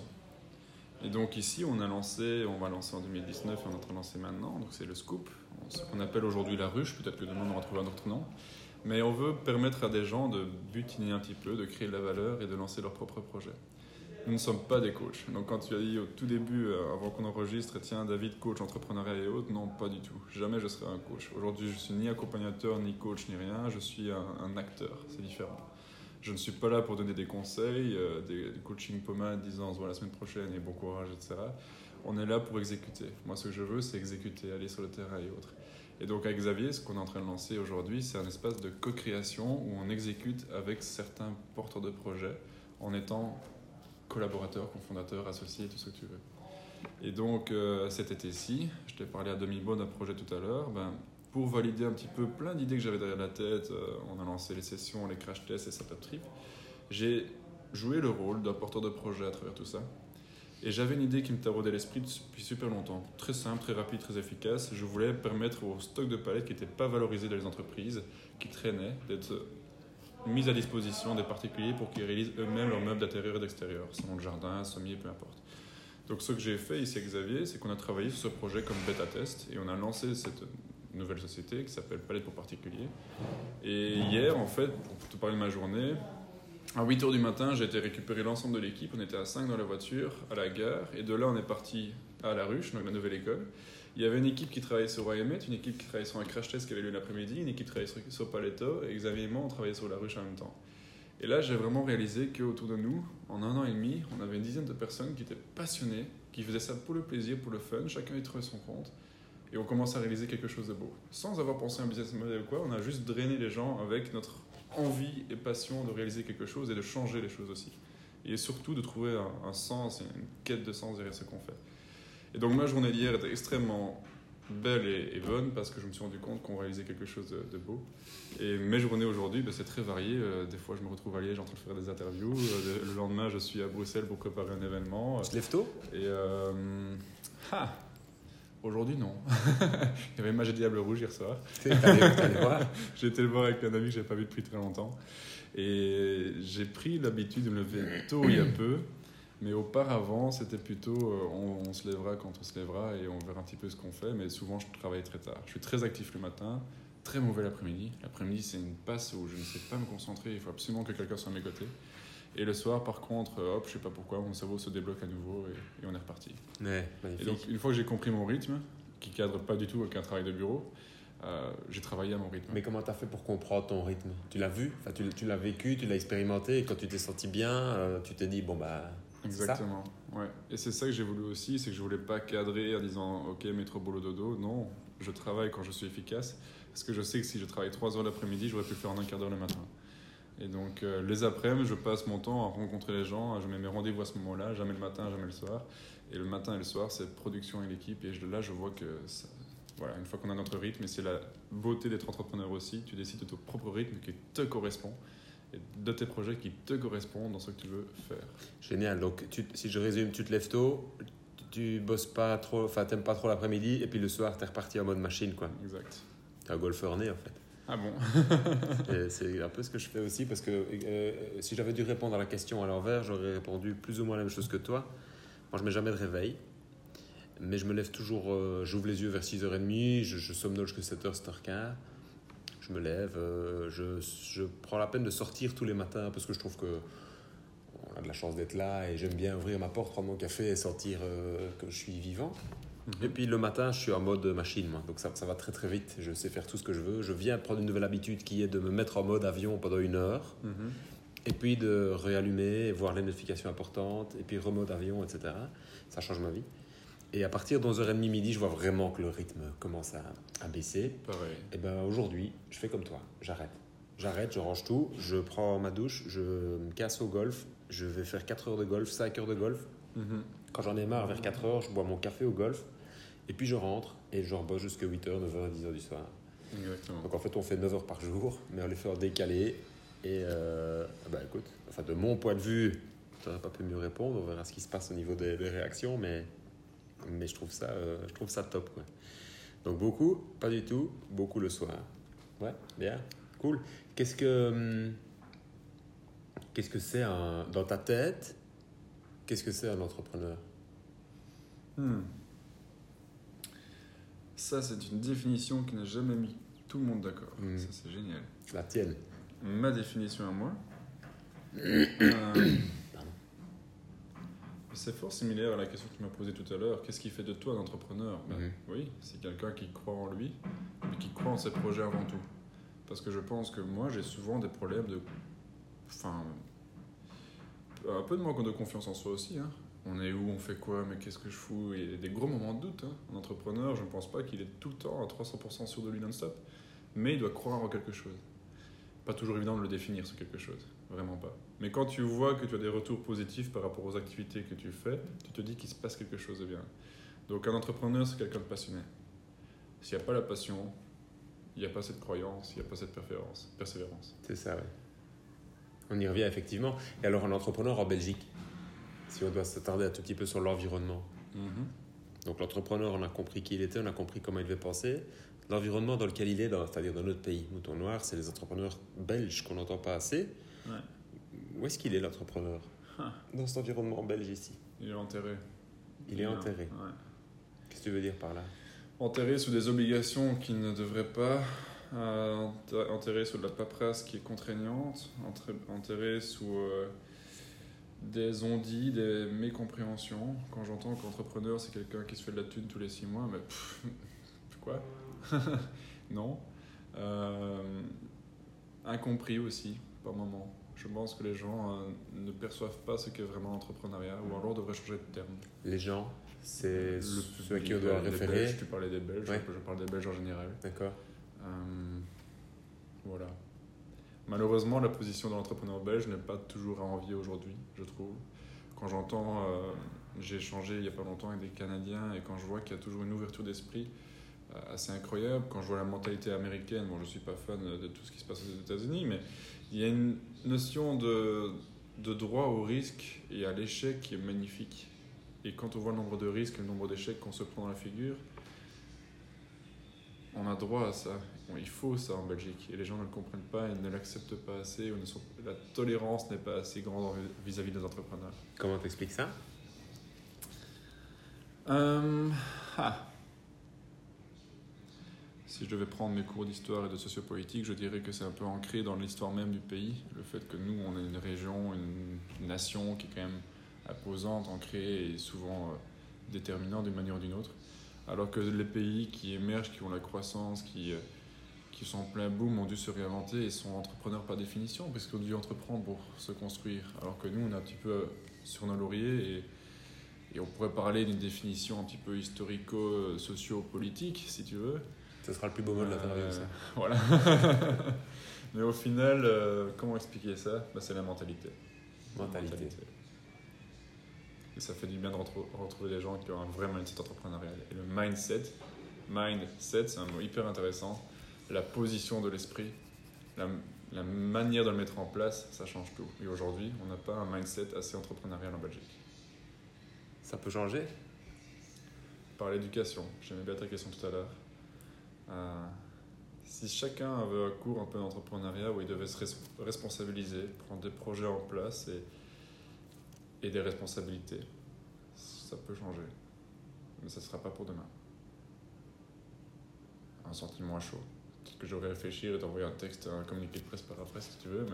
Et donc ici, on a lancé, on va lancer en 2019 et on est en train de lancer maintenant, donc c'est le scoop, ce qu'on appelle aujourd'hui la ruche, peut-être que demain on aura trouvé un autre nom. Mais on veut permettre à des gens de butiner un petit peu, de créer de la valeur et de lancer leur propre projet. Nous ne sommes pas des coachs. Donc quand tu as dit au tout début, euh, avant qu'on enregistre, tiens David, coach entrepreneuriat et autres, non, pas du tout. Jamais je serai un coach. Aujourd'hui, je suis ni accompagnateur, ni coach, ni rien. Je suis un, acteur. C'est différent. Je ne suis pas là pour donner des conseils, euh, des, des coaching pommades disant voit la semaine prochaine et bon courage, etc. On est là pour exécuter. Moi, ce que je veux, c'est exécuter, aller sur le terrain et autres. Et donc avec Xavier, ce qu'on est en train de lancer aujourd'hui, c'est un espace de co-création où on exécute avec certains porteurs de projets en étant collaborateur, cofondateur, associé, tout ce que tu veux. Et donc euh, cet été-ci, je t'ai parlé à demi-mot d'un projet tout à l'heure, ben, pour valider un petit peu plein d'idées que j'avais derrière la tête, euh, on a lancé les sessions, les crash tests et setup trip, j'ai joué le rôle d'un porteur de projet à travers tout ça. Et j'avais une idée qui me taraudait l'esprit depuis super longtemps. Très simple, très rapide, très efficace. Je voulais permettre au stock de palettes qui n'étaient pas valorisé dans les entreprises, qui traînaient, d'être mis à disposition des particuliers pour qu'ils réalisent eux-mêmes leurs meubles d'intérieur et d'extérieur, salon de jardin, sommier, peu importe. Donc ce que j'ai fait ici avec Xavier, c'est qu'on a travaillé sur ce projet comme bêta test et on a lancé cette nouvelle société qui s'appelle Palette pour particuliers. Et hier, en fait, pour te parler de ma journée, à 8h du matin, j'ai été récupérer l'ensemble de l'équipe. On était à 5 dans la voiture, à la gare. Et de là, on est parti à La Ruche, donc la nouvelle école. Il y avait une équipe qui travaillait sur YMET, une équipe qui travaillait sur un crash test qui avait lieu l'après-midi, une équipe qui travaillait sur, sur Paletto, et Xavier et moi, on travaillait sur La Ruche en même temps. Et là, j'ai vraiment réalisé qu'autour de nous, en un an et demi, on avait une dizaine de personnes qui étaient passionnées, qui faisaient ça pour le plaisir, pour le fun, chacun y trouvait son compte. Et on commence à réaliser quelque chose de beau. Sans avoir pensé à un business model ou quoi, on a juste drainé les gens avec notre envie et passion de réaliser quelque chose et de changer les choses aussi. Et surtout de trouver un, un sens et une quête de sens derrière ce qu'on fait. Et donc ma journée d'hier était extrêmement belle et, et, bonne parce que je me suis rendu compte qu'on réalisait quelque chose de, de, beau. Et mes journées aujourd'hui, ben, c'est très varié. Euh, des fois, je me retrouve à Liège en train de faire des interviews. Euh, le lendemain, je suis à Bruxelles pour préparer un événement.
Tu te lèves tôt?
Et euh, ah, aujourd'hui, non. Il y avait Magie Diable Rouge hier soir. J'ai été le voir avec un ami que je n'avais pas vu depuis très longtemps. Et j'ai pris l'habitude de me lever tôt il y a peu. Mais auparavant, c'était plutôt euh, on, on, se lèvera quand on se lèvera et on verra un petit peu ce qu'on fait. Mais souvent, je travaille très tard. Je suis très actif le matin, très mauvais l'après-midi. L'après-midi, c'est une passe où je ne sais pas me concentrer. Il faut absolument que quelqu'un soit à mes côtés. Et le soir, par contre, hop, je sais pas pourquoi, mon cerveau se débloque à nouveau et, et on est reparti.
Ouais,
et donc, une fois que j'ai compris mon rythme, qui cadre pas du tout avec un travail de bureau, euh, j'ai travaillé à mon rythme.
Mais comment tu as fait pour comprendre ton rythme? Tu l'as vu? Enfin, Tu, l'as vécu, tu l'as expérimenté et quand tu t'es senti bien, euh, tu t'es dit, bon bah.
Exactement. Ouais. Et c'est ça que j'ai voulu aussi, c'est que je voulais pas cadrer en disant ok métro boulot dodo. Non, je travaille quand je suis efficace parce que je sais que si je travaille 3 heures l'après-midi, j'aurais pu le faire en un quart d'heure le matin. Et donc euh, les après-midi, je passe mon temps à rencontrer les gens, je mets mes rendez-vous à ce moment-là, jamais le matin, jamais le soir. Et le matin et le soir, c'est production et l'équipe. Et là, je vois que voilà, une fois qu'on a notre rythme, et c'est la beauté d'être entrepreneur aussi, tu décides de ton propre rythme qui te correspond de tes projets qui te correspondent dans ce que tu veux faire.
Génial. Donc, tu, si je résume, tu te lèves tôt, tu bosses pas trop, enfin, t'aimes pas trop l'après-midi, et puis le soir, t'es reparti en mode machine, quoi.
Exact.
T'es un golfeur né, en fait.
Ah bon?
C'est un peu ce que je fais aussi, parce que euh, si j'avais dû répondre à la question à l'envers, j'aurais répondu plus ou moins la même chose que toi. Moi, je mets jamais de réveil. Mais je me lève toujours, euh, j'ouvre les yeux vers 6h30, je, je somnole jusqu'à 7h, 7h15 je me lève, euh, je, je, prends la peine de sortir tous les matins parce que je trouve que on a de la chance d'être là et j'aime bien ouvrir ma porte, prendre mon café et sentir euh, que je suis vivant. Mm -hmm. Et puis le matin, je suis en mode machine, moi. donc ça, ça, va très très vite. Je sais faire tout ce que je veux. Je viens prendre une nouvelle habitude qui est de me mettre en mode avion pendant une heure. Mm -hmm. Et puis de réallumer, voir les notifications importantes, et puis remode avion, etc. Ça change ma vie. Et à partir de 11h30 midi, je vois vraiment que le rythme commence à, à baisser.
Pareil.
Et ben aujourd'hui, je fais comme toi, j'arrête. J'arrête, je range tout, je prends ma douche, je me casse au golf, je vais faire 4 heures de golf, 5 heures de golf. Mm -hmm. Quand j'en ai marre, vers 4 heures, je bois mon café au golf, et puis je rentre, et je bosse jusqu'à 8h, 9h, 10h du soir.
Exactement.
Donc en fait, on fait 9 heures par jour, mais on les fait en décalé. Et euh, bah écoute, enfin, de mon point de vue, tu n'aurais pas pu mieux répondre, on verra ce qui se passe au niveau des, des réactions, mais mais je trouve ça, euh, je trouve ça top. Quoi. Donc beaucoup, pas du tout, beaucoup le soir. Ouais, bien, cool. Qu'est-ce que hum, qu'est-ce que c'est dans ta tête Qu'est-ce que c'est un entrepreneur?
Hmm. Ça, c'est une définition qui n'a jamais mis tout le monde d'accord.
Hmm.
Ça, c'est génial.
La tienne.
Ma définition à moi. euh, C'est fort similaire à la question que tu m'as posée tout à l'heure. Qu'est-ce qui fait de toi un entrepreneur Ben. Oui, c'est quelqu'un qui croit en lui, mais qui croit en ses projets avant tout. Parce que je pense que moi, j'ai souvent des problèmes de. Enfin. Un peu de manque de confiance en soi aussi. hein. On est où, on fait quoi, mais qu'est-ce que je fous? Il y a des gros moments de doute. hein. Un entrepreneur, je ne pense pas qu'il est tout le temps à 300% sûr de lui non-stop, mais il doit croire en quelque chose. Pas toujours évident de le définir, ce quelque chose. Vraiment pas. Mais quand tu vois que tu as des retours positifs par rapport aux activités que tu fais, tu te dis qu'il se passe quelque chose de bien. Donc un entrepreneur, c'est quelqu'un de passionné. S'il n'y a pas la passion, il n'y a pas cette croyance, il n'y a pas cette persévérance. persévérance.
C'est ça, ouais. On y revient effectivement. Et alors, un entrepreneur en Belgique, si on doit s'attarder un tout petit peu sur l'environnement. Donc, l'entrepreneur, on a compris qui il était, on a compris comment il devait penser. L'environnement dans lequel il est, c'est-à-dire dans notre pays, Mouton Noir, c'est les entrepreneurs belges qu'on n'entend pas assez.
Ouais.
Où est-ce qu'il est, l'entrepreneur
Ah.
Dans cet environnement belge ici.
Il est enterré.
Il est enterré.
Ouais.
Qu'est-ce que tu veux dire par là
Enterré sous des obligations qu'il ne devrait pas, euh, enter- enterré sous de la paperasse qui est contraignante, enterré sous euh, des ondits, des mécompréhensions. Quand j'entends qu'entrepreneur c'est quelqu'un qui se fait de la thune tous les six mois, mais pff, quoi? Non. Euh, incompris aussi, par moment. Je pense que les gens euh, ne perçoivent pas ce qu'est vraiment l'entrepreneuriat, ou alors devraient changer de terme.
Les gens, c'est
Le
ceux à qui on doit
euh,
référer.
Belges, tu parlais des Belges,
Ouais.
je parle des Belges en général.
D'accord.
Euh, voilà. Malheureusement, la position de l'entrepreneur belge n'est pas toujours à envier aujourd'hui, je trouve. Quand j'entends, euh, j'ai échangé il n'y a pas longtemps avec des Canadiens et quand je vois qu'il y a toujours une ouverture d'esprit assez incroyable, quand je vois la mentalité américaine, bon, je ne suis pas fan de tout ce qui se passe aux États-Unis, mais il y a une notion de, de droit au risque et à l'échec qui est magnifique. Et quand on voit le nombre de risques et le nombre d'échecs qu'on se prend dans la figure, on a droit à ça. Il faut ça en Belgique. Et les gens ne le comprennent pas, ils ne l'acceptent pas assez, ou ne sont... la tolérance n'est pas assez grande vis-à-vis des entrepreneurs.
Comment t'expliques ça?
Euh, ah. Si je devais prendre mes cours d'histoire et de sociopolitique, je dirais que c'est un peu ancré dans l'histoire même du pays. Le fait que nous, on est une région, une nation qui est quand même imposante, ancrée et souvent euh, déterminante d'une manière ou d'une autre. Alors que les pays qui émergent, qui ont la croissance, qui, euh, qui sont en plein boom, ont dû se réinventer et sont entrepreneurs par définition, parce qu'ils ont dû entreprendre pour se construire. Alors que nous, on est un petit peu euh, sur nos lauriers et et on pourrait parler d'une définition un petit peu historico-socio-politique, si tu veux.
Ce sera le plus beau mot de l'interview,
Euh,
ça.
Voilà. Mais au final, euh, comment expliquer ça? Bah, C'est la mentalité. La
Mentalité.
Et ça fait du bien de retrouver, retrouver des gens qui ont un vrai mindset entrepreneurial. Et le mindset, mindset, c'est un mot hyper intéressant. La position de l'esprit, la, la manière de le mettre en place, ça change tout. Et aujourd'hui, on n'a pas un mindset assez entrepreneurial en Belgique.
Ça peut changer?
Par l'éducation. J'aimais bien ta question tout à l'heure. Euh, si chacun avait un cours un peu d'entrepreneuriat où il devait se res- responsabiliser, prendre des projets en place et, et des responsabilités, ça peut changer. Mais ça ne sera pas pour demain. Un sentiment à chaud. Peut-être que j'aurais réfléchir et t'envoyer un texte, un communiqué de presse par après si tu veux,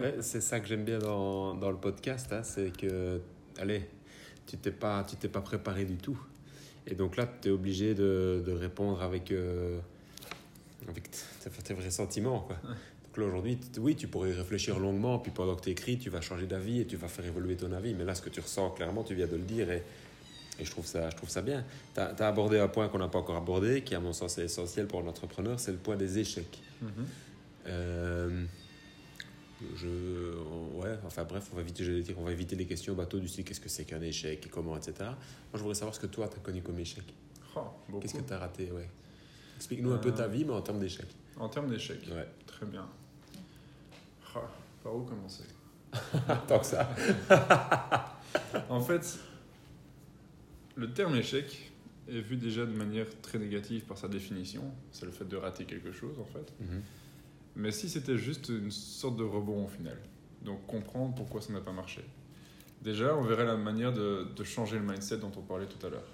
mais
c'est ça que j'aime bien dans, dans le podcast, hein, c'est que, allez, tu t'es pas, t'es pas préparé du tout. Et donc là, tu es obligé de, de répondre avec, euh, avec tes, vrais sentiments. Quoi. Donc là, aujourd'hui, oui, tu pourrais y réfléchir longuement, puis pendant que tu écris, tu vas changer d'avis et tu vas faire évoluer ton avis. Mais là, ce que tu ressens, clairement, tu viens de le dire et, et je, trouve ça, je trouve ça bien. Tu as, abordé un point qu'on n'a pas encore abordé, qui, à mon sens, est essentiel pour un entrepreneur, c'est le point des échecs. Euh, je, ouais, enfin bref, on va éviter, j'allais dire, on va éviter les questions bateau du style qu'est-ce que c'est qu'un échec et comment, etc. Moi, je voudrais savoir ce que toi, tu as connu comme échec.
Oh.
Qu'est-ce que tu as raté, ouais. Explique-nous un peu ta
Euh,
vie, mais en termes d'échecs.
En termes d'échecs,
Ouais.
très bien. Ah, par où commencer?
Tant que ça.
En fait, le terme échec est vu déjà de manière très négative par sa définition. C'est le fait de rater quelque chose, en fait.
Mhm.
Mais si c'était juste une sorte de rebond au final. Donc comprendre pourquoi ça n'a pas marché. Déjà, on verrait la manière de, changer le mindset dont on parlait tout à l'heure.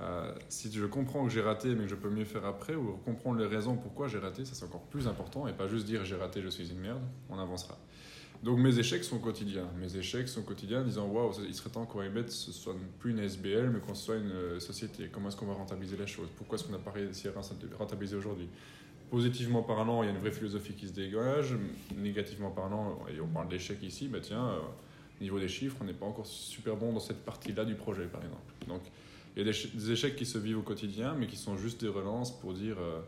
Euh, si je comprends que j'ai raté mais que je peux mieux faire après, ou comprendre les raisons pourquoi j'ai raté, ça c'est encore plus important, et pas juste dire j'ai raté, je suis une merde, on avancera. Donc mes échecs sont quotidiens. Mes échecs sont quotidiens en disant waouh, il serait temps qu'on ce soit plus une SBL, mais qu'on soit une euh, société. Comment est-ce qu'on va rentabiliser la chose? Pourquoi est-ce qu'on n'a pas réussi à rentabiliser aujourd'hui? Positivement parlant, il y a une vraie philosophie qui se dégage. Négativement parlant, et on parle d'échecs ici, bah tiens, euh, niveau des chiffres, on n'est pas encore super bon dans cette partie-là du projet, par exemple. Donc il y a des, échecs qui se vivent au quotidien, mais qui sont juste des relances pour dire euh,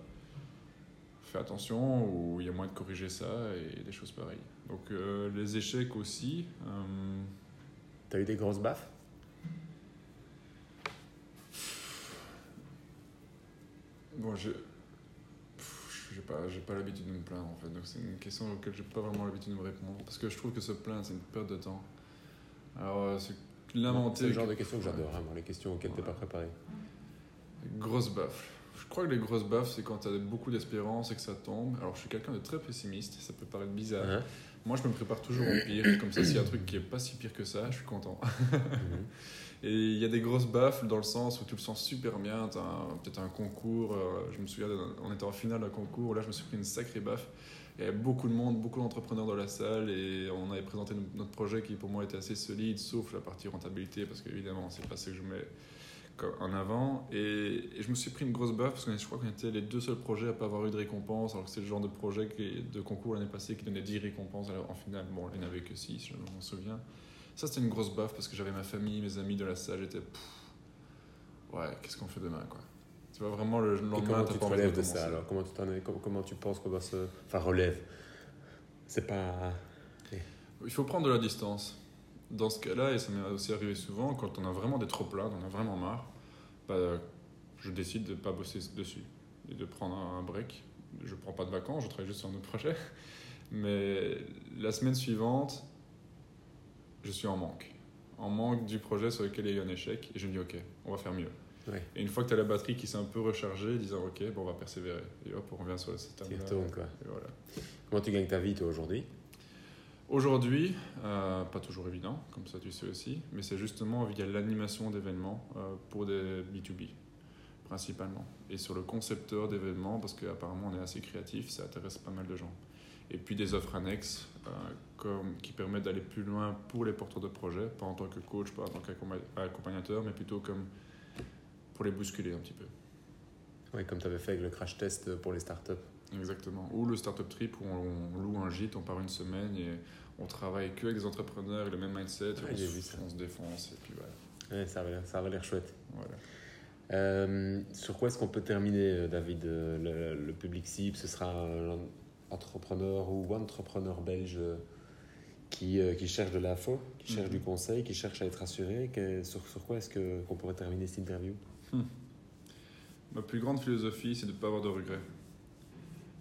fais attention, ou il y a moyen de corriger ça, et des choses pareilles. Donc euh, les échecs aussi. Euh,
T'as eu des grosses baffes?
Bon, je j'ai pas, pas l'habitude de me plaindre en fait, donc c'est une question auquel j'ai pas vraiment l'habitude de me répondre, parce que je trouve que se plaindre c'est une perte de temps. Alors c'est
c'est le genre de questions que j'adore, vraiment, les questions auxquelles tu n'es pas préparé.
Grosse baffe. Je crois que les grosses baffes, c'est quand tu as beaucoup d'espérance et que ça tombe. Alors, je suis quelqu'un de très pessimiste, ça peut paraître bizarre. Uh-huh. Moi, je me prépare toujours au pire. Comme ça, s'il y a un truc qui est pas si pire que ça, je suis content. Uh-huh. et il y a des grosses baffes dans le sens où tu le sens super bien. Tu as peut-être un concours. Euh, je me souviens, on était en finale d'un concours. Là, je me suis pris une sacrée baffe. Il y avait beaucoup de monde, beaucoup d'entrepreneurs dans la salle et on avait présenté notre projet qui pour moi était assez solide, sauf la partie rentabilité, parce qu'évidemment, c'est pas ce que je mets en avant. Et, je me suis pris une grosse baffe parce que je crois qu'on était les deux seuls projets à pas avoir eu de récompense, alors que c'est le genre de projet de concours l'année passée qui donnait 10 récompenses. Alors, en finale, bon, il n'y en avait que 6, je m'en souviens. Ça, c'était une grosse baffe parce que j'avais ma famille, mes amis de la salle, j'étais. Ouais, qu'est-ce qu'on fait demain, quoi. Tu vois vraiment le lendemain.
comment tu te relèves de, ça alors? Comment tu, comment, tu penses qu'on va se. Enfin, relève? C'est pas.
Il faut prendre de la distance. Dans ce cas-là, et ça m'est aussi arrivé souvent, quand on a vraiment des trop plats, on a vraiment marre, bah, je décide de ne pas bosser dessus et de prendre un break. Je ne prends pas de vacances, je travaille juste sur un autre projet. Mais la semaine suivante, je suis en manque. En manque du projet sur lequel il y a eu un échec. Et je me dis, OK, on va faire mieux. Et une fois que tu as la batterie qui s'est un peu rechargée, disant ok, bon, on va persévérer. Et hop, on revient sur le système.
quoi. voilà. Comment tu gagnes ta vie toi aujourd'hui?
Aujourd'hui, euh, pas toujours évident, comme ça tu sais aussi, mais c'est justement via l'animation d'événements euh, pour des B2B, principalement. Et sur le concepteur d'événements, parce qu'apparemment on est assez créatif, ça intéresse pas mal de gens. Et puis des offres annexes euh, comme, qui permettent d'aller plus loin pour les porteurs de projets, pas en tant que coach, pas en tant qu'accompagnateur, mais plutôt comme pour les bousculer un petit peu.
Oui, comme tu avais fait avec le crash test pour les startups.
Exactement. Ou le startup trip où on, loue un gîte, on part une semaine et on travaille que avec des entrepreneurs le même mindset, on, se, on, se, défonce et puis voilà.
Ouais, ça avait l'air chouette. Voilà. Euh, sur quoi est-ce qu'on peut terminer, euh, David euh, le, public cible, ce sera un entrepreneur ou entrepreneur belge qui, qui cherche de l'info, qui cherche mhm. du conseil, qui cherche à être assuré. sur, sur quoi est-ce qu'on pourrait terminer cette interview? Hmm.
Ma plus grande philosophie, c'est de ne pas avoir de regrets.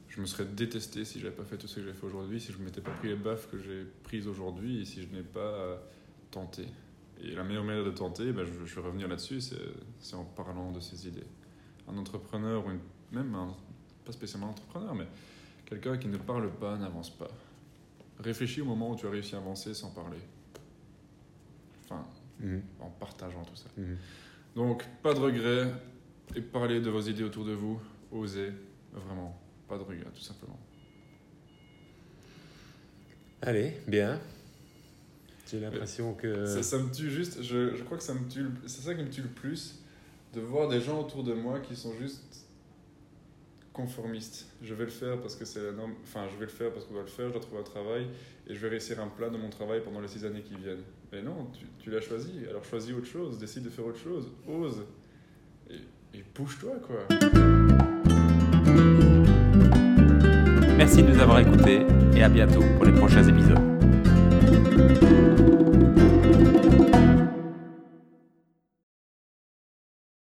Je me serais détesté si j'avais pas fait tout ce que j'ai fait aujourd'hui, si je ne m'étais pas pris les baffes que j'ai prises aujourd'hui et si je n'ai pas euh, tenté. Et la meilleure manière de tenter, ben, je, vais revenir là-dessus, c'est en parlant de ses idées. Un entrepreneur, ou même pas spécialement un entrepreneur, mais quelqu'un qui ne parle pas n'avance pas. Réfléchis au moment où tu as réussi à avancer sans parler. Enfin, hmm. en partageant tout ça. Hmm. Donc, pas de regrets et parlez de vos idées autour de vous. Osez, vraiment, pas de regrets, tout simplement.
Allez, bien. J'ai l'impression que.
Ça, ça, me tue juste, je, je crois que ça me tue, c'est ça qui me tue le plus, de voir des gens autour de moi qui sont juste conformistes. Je vais le faire parce que c'est la norme, enfin, je vais le faire parce qu'on doit le faire, je dois trouver un travail et je vais réussir un plan de mon travail pendant les six années qui viennent. Mais non, tu, l'as choisi, alors choisis autre chose, décide de faire autre chose, ose. Et bouge-toi, quoi.
Merci de nous avoir écoutés et à bientôt pour les prochains épisodes.